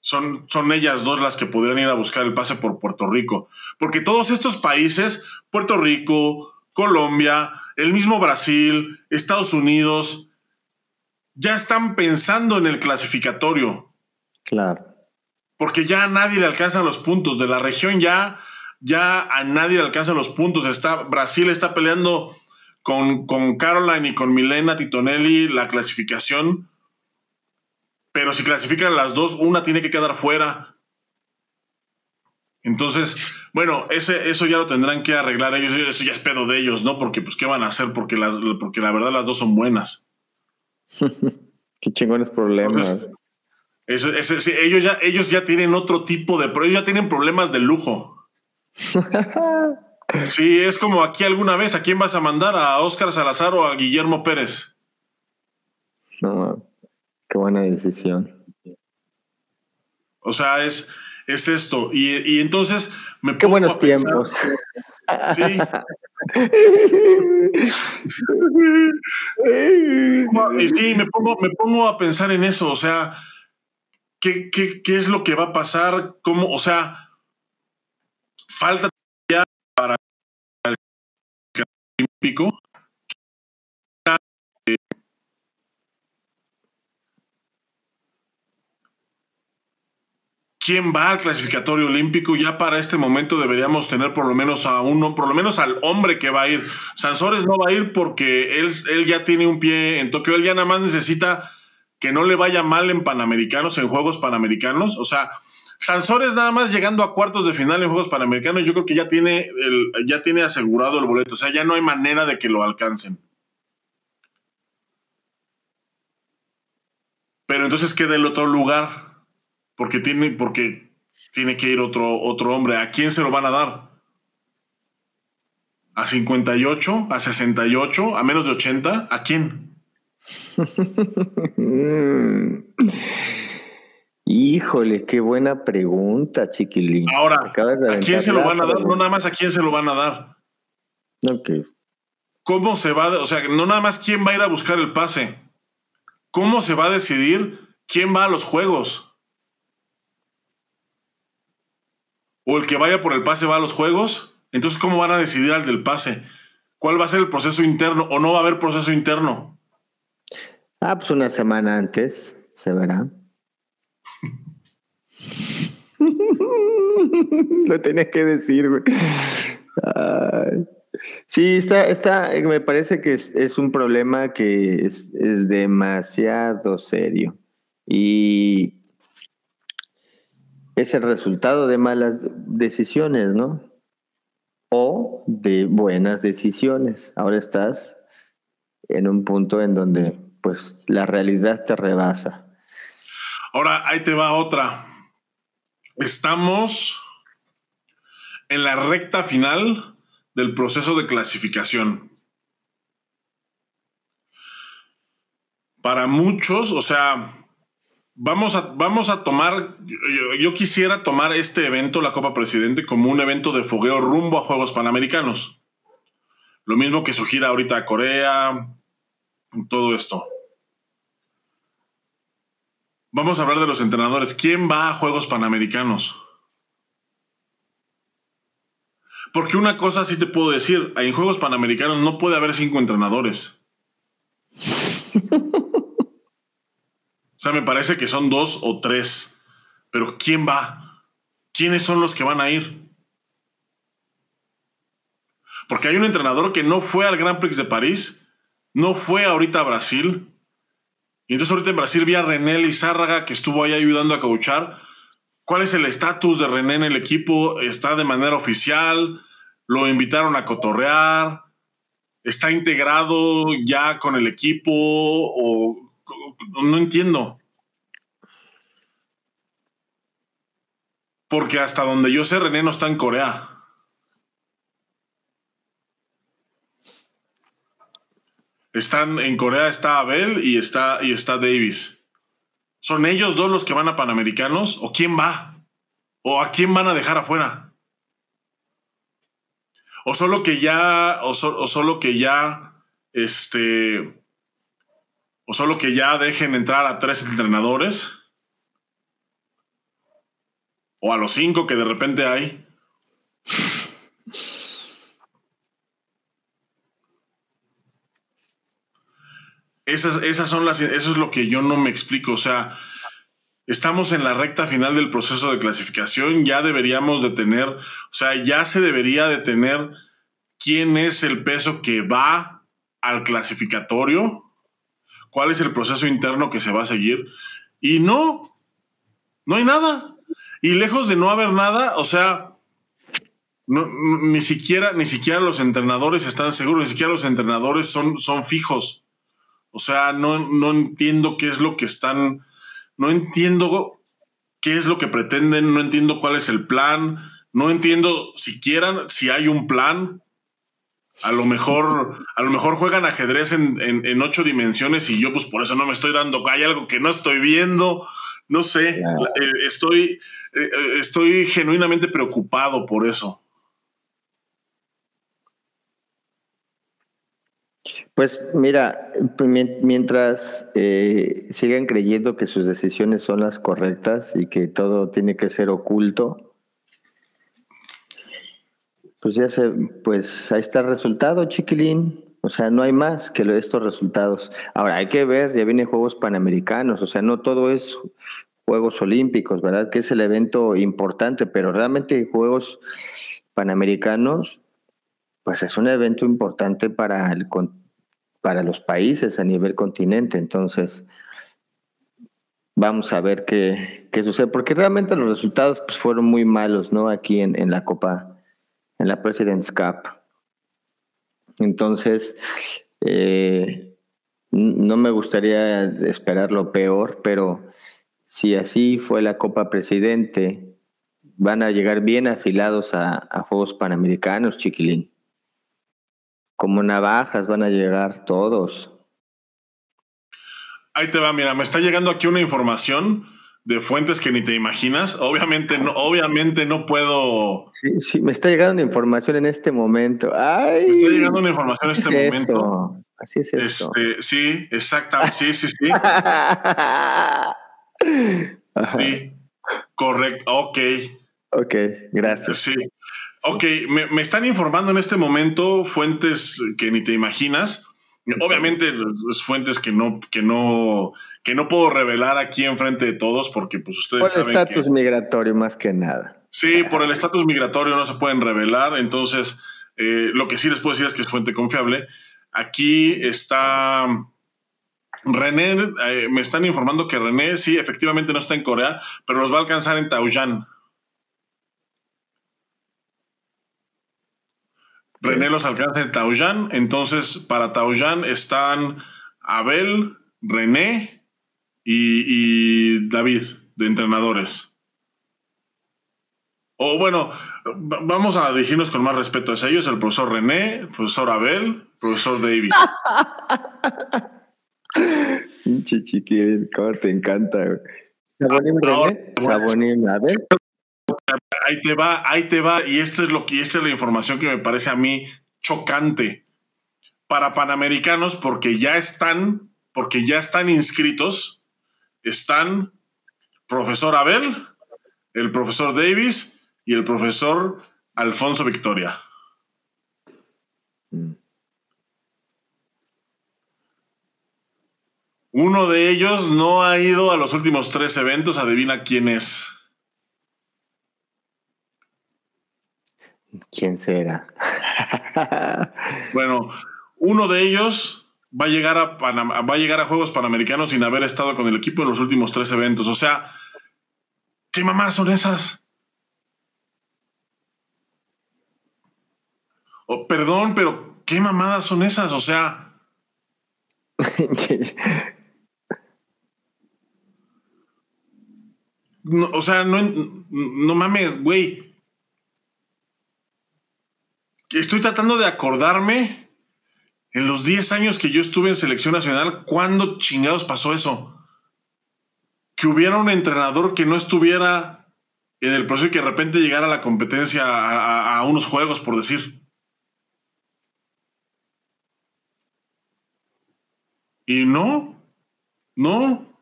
Speaker 1: Son, son ellas dos las que podrían ir a buscar el pase por Puerto Rico. Porque todos estos países, Puerto Rico, Colombia, el mismo Brasil, Estados Unidos, ya están pensando en el clasificatorio.
Speaker 2: Claro.
Speaker 1: Porque ya a nadie le alcanzan los puntos. De la región ya, ya a nadie le alcanzan los puntos. Está, Brasil está peleando con, con Caroline y con Milena Titonelli la clasificación. Pero si clasifican las dos, una tiene que quedar fuera. Entonces, bueno, ese, eso ya lo tendrán que arreglar ellos. Eso ya es pedo de ellos, ¿no? Porque, pues, ¿qué van a hacer? Porque, las, porque la verdad las dos son buenas. (laughs)
Speaker 2: Qué chingones problemas.
Speaker 1: ellos, ya, ellos ya tienen otro tipo de... Ellos ya tienen problemas de lujo. (laughs) sí, es como aquí alguna vez, ¿a quién vas a mandar? ¿A Óscar Salazar o a Guillermo Pérez?
Speaker 2: No, qué buena decisión.
Speaker 1: O sea, es, es esto. Y, entonces
Speaker 2: me Qué buenos tiempos. (laughs) Sí.
Speaker 1: y sí, me pongo, me pongo a pensar en eso, o sea, ¿qué, qué, es lo que va a pasar? ¿Cómo, o sea, falta ya para el olímpico? Quién va al clasificatorio olímpico. Ya para este momento deberíamos tener por lo menos a uno, por lo menos al hombre que va a ir. Sansores no va a ir porque él, él ya tiene un pie en Tokio. Él ya nada más necesita que no le vaya mal en Panamericanos, en Juegos Panamericanos. O sea, Sansores nada más llegando a cuartos de final en Juegos Panamericanos, yo creo que ya tiene, el, ya tiene asegurado el boleto. O sea, ya no hay manera de que lo alcancen. Pero entonces queda el otro lugar porque tiene, porque tiene que ir otro, otro hombre. ¿A quién se lo van a dar? ¿A 58? ¿A 68? ¿A menos de 80? ¿A quién? (laughs)
Speaker 2: Híjole, qué buena pregunta, chiquilín.
Speaker 1: Ahora, ¿a quién se lo van a dar? No nada más a quién se lo van a dar.
Speaker 2: Ok.
Speaker 1: ¿Cómo se va? O sea, no nada más quién va a ir a buscar el pase. ¿Cómo se va a decidir quién va a los juegos? O el que vaya por el pase va a los juegos, entonces ¿cómo van a decidir al del pase? ¿Cuál va a ser el proceso interno o no va a haber proceso interno?
Speaker 2: Ah, pues una semana antes se verá. (laughs) Lo tenía que decir, güey. Sí, está, está, me parece que es, un problema que es, es, demasiado serio y es el resultado de malas decisiones, ¿no? O de buenas decisiones. Ahora estás en un punto en donde pues la realidad te rebasa.
Speaker 1: Ahora, ahí te va otra. Estamos en la recta final del proceso de clasificación. Para muchos, o sea, vamos a, vamos a tomar, yo, quisiera tomar este evento, la Copa Presidente, como un evento de fogueo rumbo a Juegos Panamericanos. Lo mismo que su gira ahorita a Corea, todo esto. Vamos a hablar de los entrenadores. ¿Quién va a Juegos Panamericanos? Porque una cosa sí te puedo decir, en Juegos Panamericanos no puede haber cinco entrenadores. (laughs) sea, me parece que son dos o tres. Pero ¿quién va? ¿Quiénes son los que van a ir? Porque hay un entrenador que no fue al Grand Prix de París, no fue ahorita a Brasil. Y entonces ahorita en Brasil vi a René Lizárraga que estuvo ahí ayudando a cauchar ¿Cuál es el estatus de René en el equipo? ¿Está de manera oficial? ¿Lo invitaron a cotorrear? ¿Está integrado ya con el equipo? ¿O no entiendo? Porque hasta donde yo sé, René no está en Corea. Están en Corea está Abel y está, y está Davis. ¿Son ellos dos los que van a Panamericanos? ¿O quién va? ¿O a quién van a dejar afuera? ¿O solo que ya, o, solo que ya, este, o solo que ya dejen entrar a tres entrenadores? ¿O a los cinco que de repente hay? Esas, esas son las, eso es lo que yo no me explico. O sea, estamos en la recta final del proceso de clasificación, ya deberíamos de tener, o sea, ya se debería de tener quién es el peso que va al clasificatorio, cuál es el proceso interno que se va a seguir. Y no, no hay nada. Y lejos de no haber nada, o sea, ni siquiera, ni siquiera los entrenadores están seguros, ni siquiera los entrenadores son, son fijos. O sea, no, no entiendo qué es lo que están, no entiendo qué es lo que pretenden, no entiendo cuál es el plan, no entiendo siquiera si hay un plan. A lo mejor, a lo mejor juegan ajedrez en, ocho dimensiones y yo pues por eso no me estoy dando, hay algo que no estoy viendo, no sé, eh, estoy, eh, estoy genuinamente preocupado por eso.
Speaker 2: Pues mira, mientras eh, sigan creyendo que sus decisiones son las correctas y que todo tiene que ser oculto, pues ya se, pues ahí está el resultado, chiquilín. O sea, no hay más que estos resultados. Ahora hay que ver, ya vienen Juegos Panamericanos, o sea, no todo es Juegos Olímpicos, ¿verdad? Que es el evento importante, pero realmente Juegos Panamericanos, pues es un evento importante para el para los países a nivel continente. Entonces, vamos a ver qué, qué sucede, porque realmente los resultados pues, fueron muy malos, ¿no? Aquí en, en la Copa, en la President's Cup. Entonces, eh, no me gustaría esperar lo peor, pero si así fue la Copa Presidente, van a llegar bien afilados a, a Juegos Panamericanos, chiquilín como navajas van a llegar todos.
Speaker 1: Ahí te va, mira, me está llegando aquí una información de fuentes que ni te imaginas. Obviamente no, obviamente no puedo.
Speaker 2: Sí, sí, me está llegando una información en este momento. Ay,
Speaker 1: me está llegando una información en este momento.
Speaker 2: Así es esto.
Speaker 1: Este, sí, exactamente. Sí, sí, sí. (laughs) sí. Correcto. Ok.
Speaker 2: Ok, gracias.
Speaker 1: Sí. Ok, me, están informando en este momento fuentes que ni te imaginas. Obviamente, fuentes que no, que no, que no puedo revelar aquí enfrente de todos porque pues ustedes
Speaker 2: por el estatus migratorio más que nada.
Speaker 1: Sí, por el estatus migratorio no se pueden revelar, entonces eh, lo que sí les puedo decir es que es fuente confiable. Aquí está René, eh, me están informando que René sí, efectivamente no está en Corea, pero los va a alcanzar en Taoyuan. René los alcanza en Taoyuan, entonces para Taoyuan están Abel, René y, David de entrenadores. O bueno, vamos a dirigirnos con más respeto a ellos, el profesor René, el profesor Abel, el profesor David. (laughs)
Speaker 2: Pinche chiquilín, cómo te encanta. Sabonín, René, Sabonín, Abel.
Speaker 1: Ahí te va, ahí te va, y esto es lo que, esta es la información que me parece a mí chocante para panamericanos, porque ya están, porque ya están inscritos, están profesor Abel, el profesor Davis y el profesor Alfonso Victoria. Uno de ellos no ha ido a los últimos tres eventos, adivina quién es.
Speaker 2: ¿Quién será? (laughs)
Speaker 1: bueno, uno de ellos va a llegar a va a llegar a Juegos Panamericanos sin haber estado con el equipo en los últimos tres eventos. O sea, ¿qué mamás son esas? Oh, perdón, pero ¿qué mamadas son esas? O sea. (laughs) o sea, no, no mames, güey estoy tratando de acordarme en los 10 años que yo estuve en selección nacional, ¿cuándo chingados pasó eso? Que hubiera un entrenador que no estuviera en el proceso y que de repente llegara a la competencia a, unos juegos, por decir. Y no, no,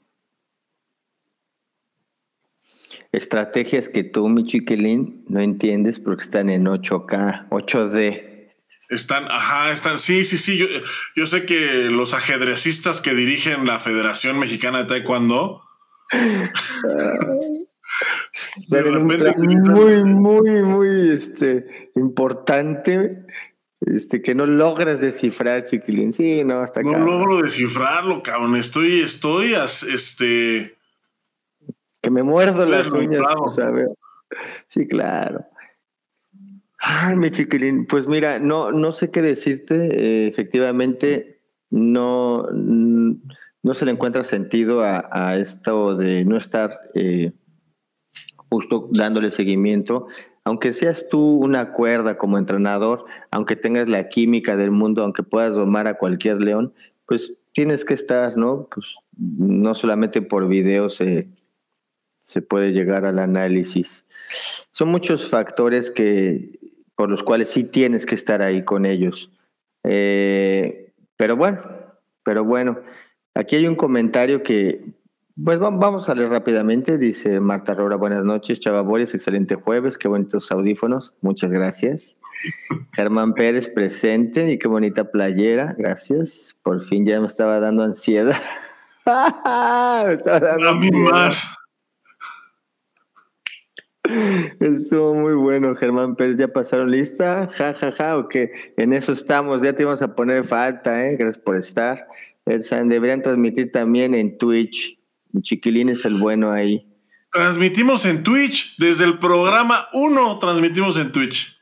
Speaker 2: Estrategias que tú, mi chiquilín, no entiendes porque están en 8K, 8D.
Speaker 1: Están, ajá, están, sí, sí, sí. Yo, yo sé que los ajedrecistas que dirigen la Federación Mexicana de Taekwondo. (laughs)
Speaker 2: muy, muy, muy este, importante este, que no logras descifrar, chiquilín. Sí, no, hasta.
Speaker 1: No logro descifrarlo, cabrón. Estoy, estoy, este
Speaker 2: que me muerdo las uñas. Sí, claro. Ay, mi chiquilín, pues mira, no, no sé qué decirte. Eh, efectivamente, no, no se le encuentra sentido a, esto de no estar eh, justo dándole seguimiento. Aunque seas tú una cuerda como entrenador, aunque tengas la química del mundo, aunque puedas domar a cualquier león, pues tienes que estar, ¿no? Pues no solamente por videos eh, se puede llegar al análisis. Son muchos factores que, por los cuales sí tienes que estar ahí con ellos. Eh, pero bueno, pero bueno, aquí hay un comentario que, pues vamos a leer rápidamente. Dice Marta Rora, buenas noches, Boris, excelente jueves, qué bonitos audífonos, muchas gracias. Germán Pérez presente y qué bonita playera, gracias. Por fin ya me estaba dando ansiedad. (laughs)
Speaker 1: me estaba dando a mí más.
Speaker 2: Estuvo muy bueno, Germán Pérez. ¿Ya pasaron lista? Ja, ja, ja, o que en eso estamos. Ya te íbamos a poner falta, ¿eh? Gracias por estar. Deberían transmitir también en Twitch. Chiquilín es el bueno ahí.
Speaker 1: Transmitimos en Twitch. Desde el programa 1 transmitimos en Twitch.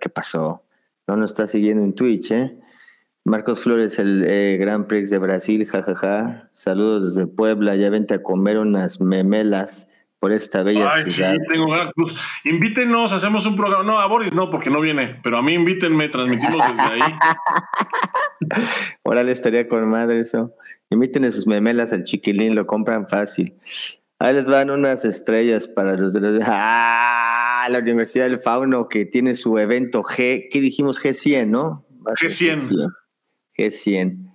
Speaker 2: ¿Qué pasó? No nos está siguiendo en Twitch, ¿eh? Marcos Flores, el eh, Gran Prix de Brasil, jajaja. Ja, ja. Saludos desde Puebla. Ya vente a comer unas memelas por esta bella Ay, sí, tengo
Speaker 1: pues, invítenos, hacemos un programa. No, a Boris no, porque no viene, pero a mí invítenme, transmitimos desde ahí. (laughs)
Speaker 2: Órale, estaría con madre eso. Inviten sus memelas al chiquilín, lo compran fácil. Ahí les van unas estrellas para los de los. (laughs) ¡Ah! La Universidad del Fauno que tiene su evento G. ¿Qué dijimos? G100, ¿no?
Speaker 1: G100.
Speaker 2: G100. G100.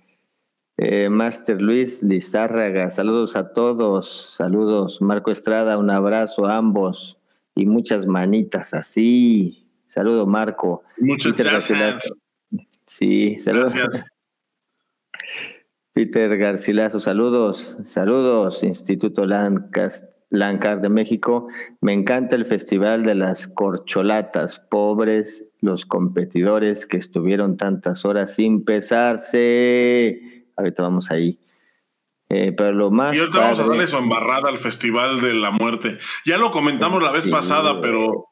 Speaker 2: Eh, Master Luis Lizárraga, saludos a todos, saludos. Marco Estrada, un abrazo a ambos y muchas manitas así. Saludo, Marco.
Speaker 1: Muchas gracias.
Speaker 2: Sí, saludos. Gracias. (laughs) Peter Garcilaso, saludos, saludos, Instituto Lancar de México. Me encanta el Festival de las Corcholatas, pobres los competidores que estuvieron tantas horas sin pesarse. Ahorita vamos ahí. Eh, pero lo más.
Speaker 1: Y ahorita vamos a darle su embarrada al Festival de la Muerte. Ya lo comentamos la vez pasada, pero.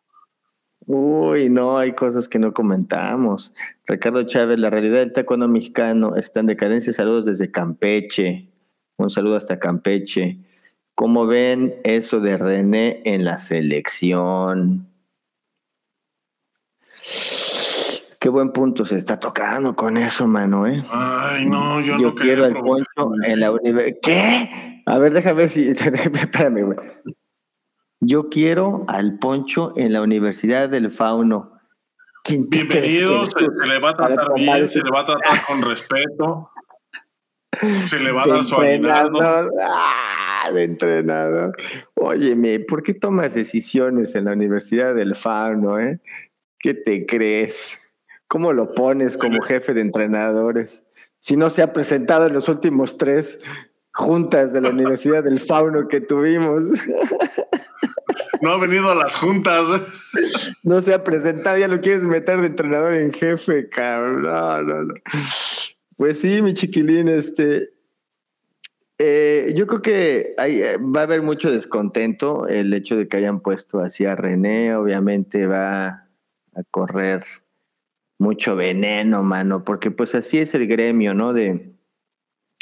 Speaker 2: Uy, no, hay cosas que no comentamos. Ricardo Chávez, la realidad del taekwondo mexicano está en decadencia. Saludos desde Campeche. Un saludo hasta Campeche. ¿Cómo ven eso de René en la selección? Qué buen punto se está tocando con eso, mano, ¿eh?
Speaker 1: Ay, no, yo,
Speaker 2: yo quiero el poncho en la universidad. ¿Qué? A ver, déjame ver si. (laughs) Espérame, güey. Yo quiero al poncho en la Universidad del Fauno.
Speaker 1: Bienvenido, se, le va a tratar bien, se le va a tratar con (laughs) respeto. Se le va a dar su aguinaldo.
Speaker 2: Ah, de entrenador. Óyeme, ¿por qué tomas decisiones en la Universidad del Fauno, eh? ¿Qué te crees? ¿Cómo lo pones como jefe de entrenadores? Si no se ha presentado en los últimos tres juntas de la Universidad del Fauno que tuvimos. (laughs)
Speaker 1: No ha venido a las juntas.
Speaker 2: No se ha presentado, ya lo quieres meter de entrenador en jefe, cabrón. No, no, no. Pues sí, mi chiquilín, este. Eh, yo creo que hay, va a haber mucho descontento el hecho de que hayan puesto así a René. Obviamente va a correr mucho veneno, mano, porque pues así es el gremio, ¿no? De,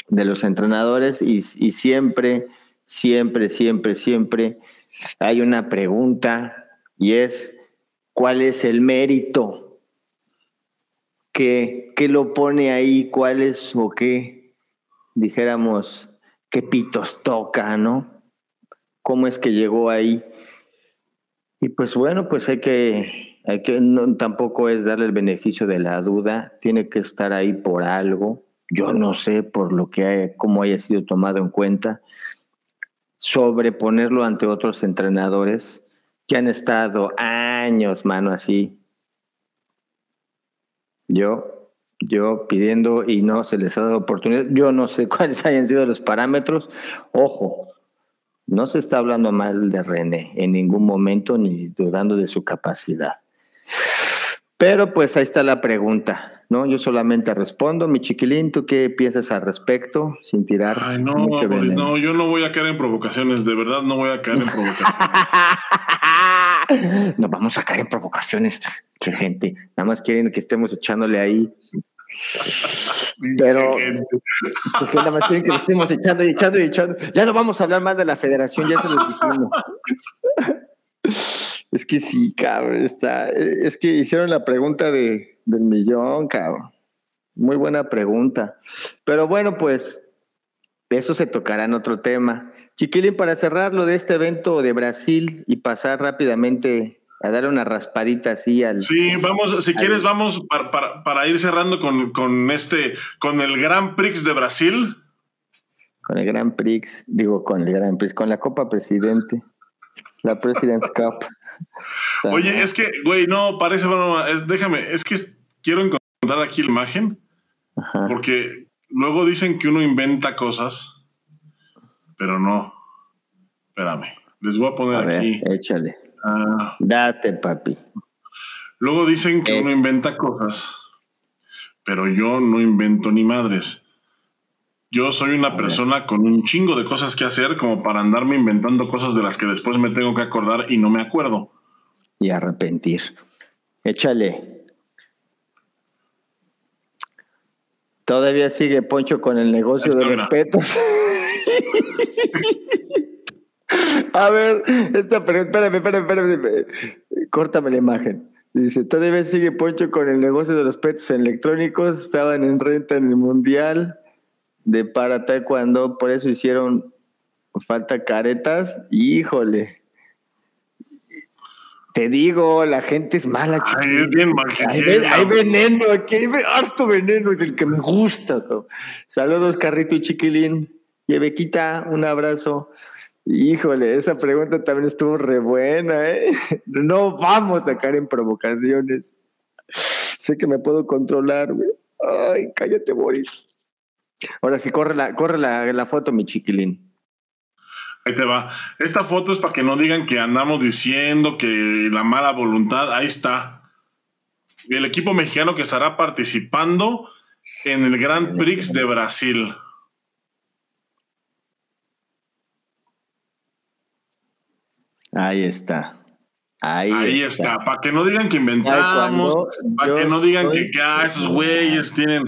Speaker 2: de los entrenadores y, siempre, siempre, siempre, siempre hay una pregunta y es, ¿cuál es el mérito? ¿Qué, qué lo pone ahí? ¿Cuál es o qué, dijéramos, qué pitos toca, ¿no? ¿Cómo es que llegó ahí? Y pues bueno, pues hay que hay que, no, tampoco es darle el beneficio de la duda, tiene que estar ahí por algo. Yo no sé por lo que hay, cómo haya sido tomado en cuenta. Sobreponerlo ante otros entrenadores que han estado años, mano, así. Yo, yo pidiendo y no se les ha dado oportunidad. Yo no sé (laughs) cuáles hayan sido los parámetros. Ojo, no se está hablando mal de René en ningún momento ni dudando de su capacidad. Pero pues ahí está la pregunta, ¿no? Yo solamente respondo, mi chiquilín, ¿tú qué piensas al respecto? Sin tirar.
Speaker 1: Ay, no, no, yo no voy a caer en provocaciones, de verdad no voy a caer en provocaciones. (laughs)
Speaker 2: no vamos a caer en provocaciones, qué gente. Nada más quieren que estemos echándole ahí. Pero porque nada más quieren que le estemos echando y echando y echando. Ya no vamos a hablar más de la federación, ya se los dijimos. (laughs) Es que sí, cabrón, está. Es que hicieron la pregunta de, del millón, cabrón. Muy buena pregunta. Pero bueno, pues eso se tocará en otro tema. Chiquilín, para cerrar lo de este evento de Brasil y pasar rápidamente a dar una raspadita así al.
Speaker 1: Sí, vamos, si quieres, vamos para, para, ir cerrando con, con, este, con el Gran Prix de Brasil.
Speaker 2: Con el Gran Prix, digo, con el Gran Prix, con la Copa Presidente, la President's (laughs) Cup.
Speaker 1: Oye, es que, güey, no, parece déjame, es que quiero encontrar aquí la imagen, porque luego dicen que uno inventa cosas, pero no. Espérame, les voy a poner aquí.
Speaker 2: échale. Ah. Date, papi.
Speaker 1: Luego dicen que uno inventa cosas, pero yo no invento ni madres. Yo soy una persona con un chingo de cosas que hacer como para andarme inventando cosas de las que después me tengo que acordar y no me acuerdo.
Speaker 2: Y arrepentir. Échale. Todavía sigue Poncho con el negocio de respetos. (laughs) A ver, esta pregunta, espérame, espérame, espérame, córtame la imagen. Dice, todavía sigue Poncho con el negocio de los petos electrónicos, estaban en renta en el mundial de para cuando por eso hicieron falta caretas, híjole. Te digo, la gente es mala.
Speaker 1: Ay, es bien
Speaker 2: hay, veneno, aquí hay harto veneno, es el que me gusta. Saludos, Carrito y Chiquilín. Y Bequita, un abrazo. Híjole, esa pregunta también estuvo re buena, ¿eh? (laughs) No vamos a caer en provocaciones. Sé que me puedo controlar, güey. Ay, cállate, Boris. Ahora sí, corre la, corre la, la foto, mi chiquilín.
Speaker 1: Ahí te va. Esta foto es para que no digan que andamos diciendo que la mala voluntad. Ahí está. El equipo mexicano que estará participando en el Grand Prix de Brasil.
Speaker 2: Ahí está.
Speaker 1: Ahí, está. Para que no digan que inventamos, para que no digan que, ah, esos güeyes tienen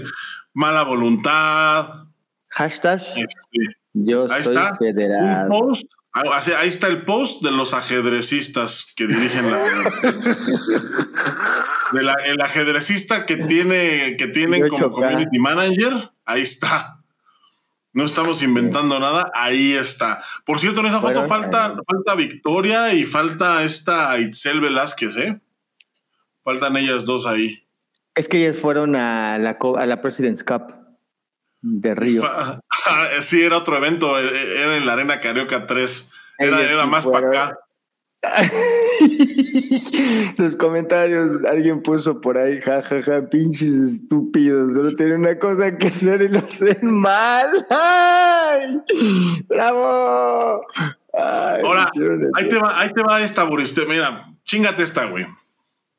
Speaker 1: mala voluntad.
Speaker 2: Hashtag. Este, yo ahí soy está. federal.
Speaker 1: Ah, ahí está el post de los ajedrecistas que dirigen la. (laughs) el ajedrecista que tiene que tienen como community manager. Ahí está. No estamos inventando nada, ahí está. Por cierto, en esa foto falta, falta Victoria y falta esta Itzel Velázquez, ¿eh? Faltan ellas dos ahí.
Speaker 2: Es que ellas fueron a la, a la President's Cup de Río.
Speaker 1: sí, era otro evento, e, e, era en la Arena Carioca 3. Era, era más para acá. (laughs)
Speaker 2: Los comentarios, alguien puso por ahí, jajaja, ja, ja, pinches estúpidos, solo tienen una cosa que hacer y lo hacen mal. ¡Ay! ¡Bravo!
Speaker 1: Ahora, ahí te, va, ahí te va esta, Boris. Mira, chingate esta, güey.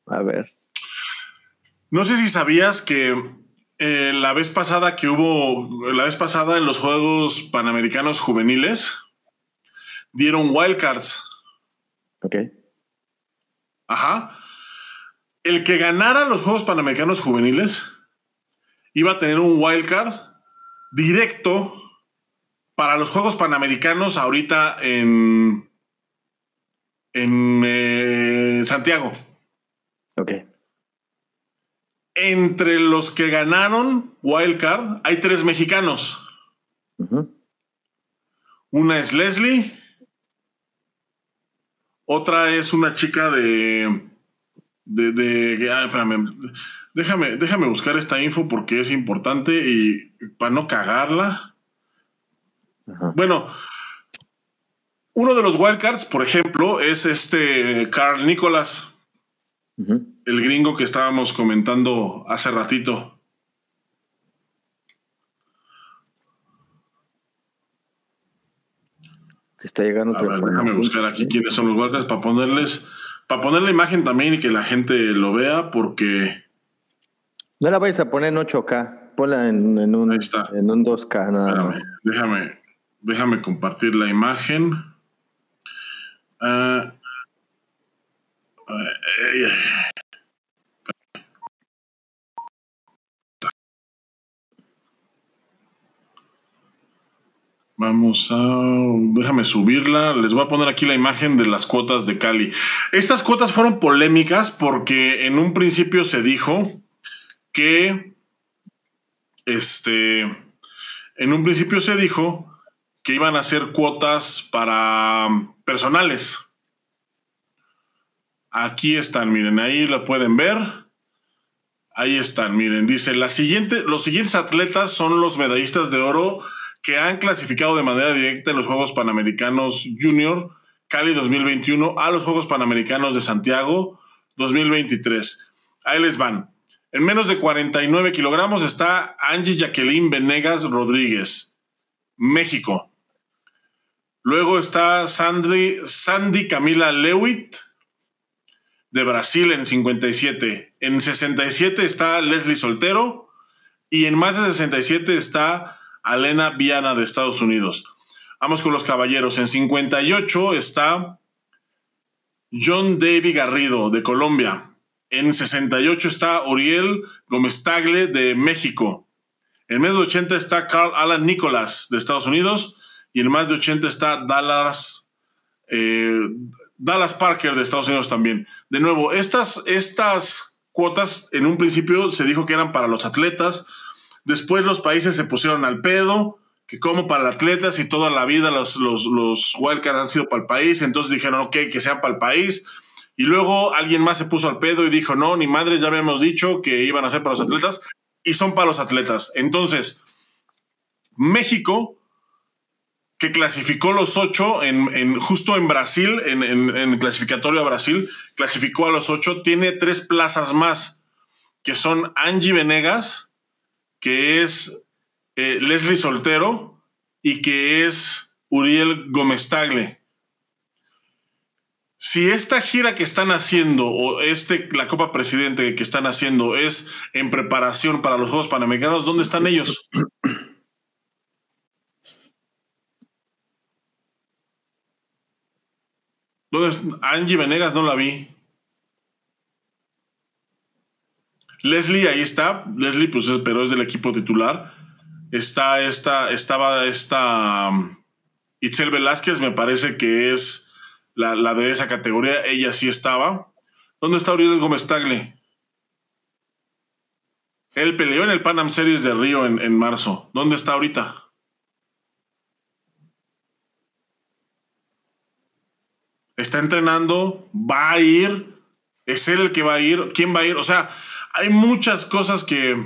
Speaker 2: A ver.
Speaker 1: No sé si sabías que eh, la vez pasada que hubo, la vez pasada en los Juegos Panamericanos Juveniles, dieron wildcards
Speaker 2: Ok.
Speaker 1: Ajá. El que ganara los Juegos Panamericanos Juveniles iba a tener un wildcard directo para los Juegos Panamericanos ahorita en, en eh, Santiago.
Speaker 2: Ok.
Speaker 1: Entre los que ganaron wildcard hay tres mexicanos. Una es Leslie, otra es una chica de. de, de ah, espérame, déjame, déjame buscar esta info porque es importante y para no cagarla. Bueno, uno de los wildcards, por ejemplo, es este Carl Nicholas, el gringo que estábamos comentando hace ratito.
Speaker 2: está llegando
Speaker 1: a ver, Déjame buscar aquí quiénes son los guardias para ponerles, para poner la imagen también y que la gente lo vea, porque.
Speaker 2: No la vais a poner en 8K, ponla en, en un, en un 2K nada más.
Speaker 1: Déjame, déjame compartir la imagen. Uh, Vamos a. Déjame subirla. Les voy a poner aquí la imagen de las cuotas de Cali. Estas cuotas fueron polémicas porque en un principio se dijo que. Este. En un principio se dijo que iban a ser cuotas para personales. Aquí están, miren, ahí lo pueden ver. Ahí están, miren, dice, la siguiente, los siguientes atletas son los medallistas de oro que han clasificado de manera directa en los Juegos Panamericanos Junior Cali 2021 a los Juegos Panamericanos de Santiago 2023. Ahí les van. En menos de 49 kilogramos está Angie Jacqueline Venegas Rodríguez, México. Luego está Sandy Camila Lewitt, de Brasil en 57. En 67 está Leslie Soltero. Y en más de 67 está Alena Viana de Estados Unidos. Vamos con los caballeros. En 58 está John David Garrido de Colombia. En 68 está Oriel Gómez Tagle de México. En más de 80 está Carl Alan Nicholas de Estados Unidos. Y en más de 80 está Dallas, eh, Dallas Parker de Estados Unidos también. De nuevo, estas, estas cuotas en un principio se dijo que eran para los atletas, Después los países se pusieron al pedo, que como para atletas y toda la vida los, los, los wildcards han sido para el país, entonces dijeron, ok, que sean para el país. Y luego alguien más se puso al pedo y dijo, no, ni madre, ya habíamos dicho que iban a ser para los atletas y son para los atletas. Entonces, México, que clasificó los ocho en, justo en Brasil, en, en, en, clasificatorio a Brasil, clasificó a los ocho, tiene tres plazas más, que son Angie Venegas, que es eh, Leslie Soltero y que es Uriel Gómez Tagle. Si esta gira que están haciendo o este, la Copa Presidente que están haciendo es en preparación para los Juegos Panamericanos, ¿dónde están ellos? (clears throat) ¿Dónde Angie Venegas no la vi. Leslie ahí está. Leslie, pues, pero es del equipo titular. Está esta, estaba esta um, Itzel Velázquez, me parece que es la, de esa categoría. Ella sí estaba. ¿Dónde está Uriel Gómez Tagle? Él peleó en el Panam Series de Río en, en marzo. ¿Dónde está ahorita? Está entrenando, va a ir, es él el que va a ir, ¿quién va a ir? O sea, hay muchas cosas que...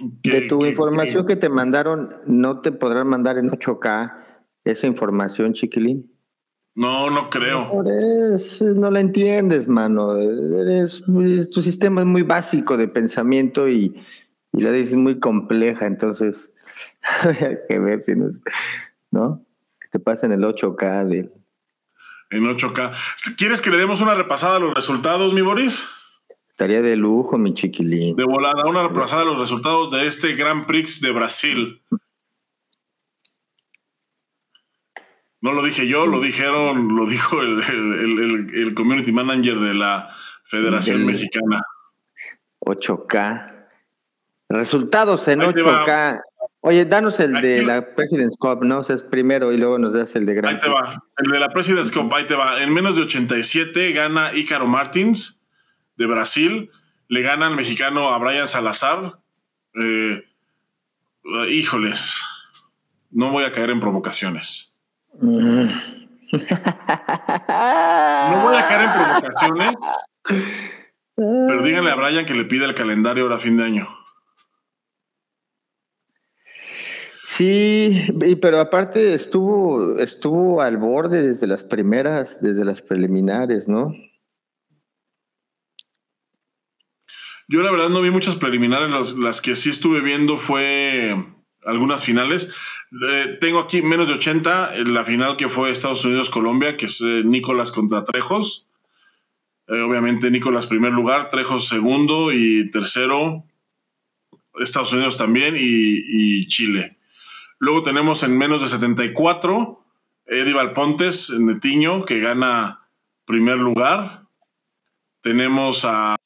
Speaker 2: de tu información que, te mandaron, ¿no te podrán mandar en 8K esa información, chiquilín?
Speaker 1: No, no creo.
Speaker 2: no la entiendes, mano. Eres, tu sistema es muy básico de pensamiento y, la dices muy compleja, entonces (laughs) hay que ver si nos, ¿no? Que te pasa en el 8K del...
Speaker 1: En 8K. ¿Quieres que le demos una repasada a los resultados, mi Boris?
Speaker 2: Estaría de lujo, mi chiquilín.
Speaker 1: De volada, una repasada de los resultados de este Grand Prix de Brasil. No lo dije yo, lo dijeron, lo dijo el, community manager de la Federación Mexicana.
Speaker 2: 8K. Resultados en 8K. Oye, danos el de la President's Cup, ¿no? O sea, es primero y luego nos das el de Grand
Speaker 1: Ahí te va. El de la President's Cup, ahí te va. En menos de 87 gana Ícaro Martins de Brasil. Le gana al mexicano a Brian Salazar. Eh, híjoles, no voy a caer en provocaciones. Mm. no voy a caer en provocaciones. (laughs) Pero díganle a Brian que le pida el calendario ahora a fin de año.
Speaker 2: Sí, pero aparte estuvo, estuvo al borde desde las primeras, desde las preliminares, ¿no?
Speaker 1: Yo la verdad no vi muchas preliminares, las, que sí estuve viendo fue algunas finales. Eh, tengo aquí menos de 80, la final que fue Estados Unidos-Colombia, que es eh, Nicolás contra Trejos. Eh, obviamente Nicolás primer lugar, Trejos segundo y tercero Estados Unidos también y, Chile. Luego tenemos en menos de 74 Eddie Valpontes en Tiño, que gana primer lugar. Tenemos a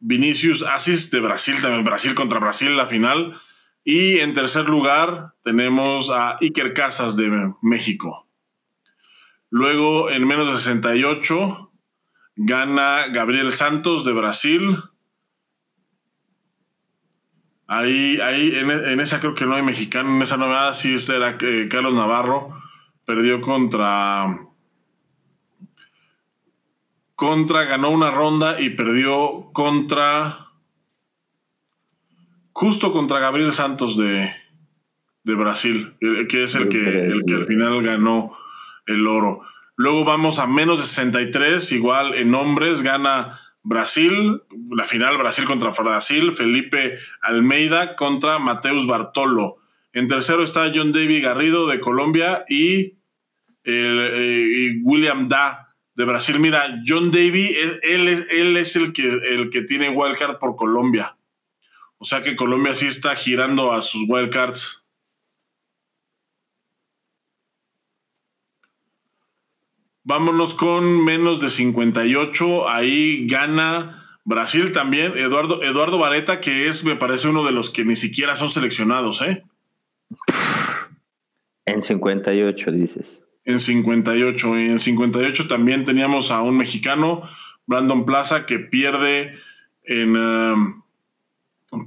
Speaker 1: Vinicius Asis de Brasil, también Brasil contra Brasil la final. Y en tercer lugar tenemos a Iker Casas de México. Luego en menos de 68 gana Gabriel Santos de Brasil. Ahí, ahí en, esa creo que no hay mexicano, en esa novedad sí era eh, Carlos Navarro. Perdió contra contra, ganó una ronda y perdió contra, justo contra Gabriel Santos de, de Brasil, que es el que, el que al final ganó el oro. Luego vamos a menos de 63, igual en hombres, gana Brasil, la final Brasil contra Brasil, Felipe Almeida contra Mateus Bartolo. En tercero está John David Garrido de Colombia y, eh, William Da de Brasil. Mira, John Davy, él, es, él es el, que, el que tiene wildcard por Colombia. O sea que Colombia sí está girando a sus wildcards. Vámonos con menos de 58. Ahí gana Brasil también. Eduardo, Eduardo Vareta, que es, me parece, uno de los que ni siquiera son seleccionados, ¿eh?
Speaker 2: En 58, dices
Speaker 1: en 58. Y en 58 también teníamos a un mexicano, Brandon Plaza, que pierde en, um,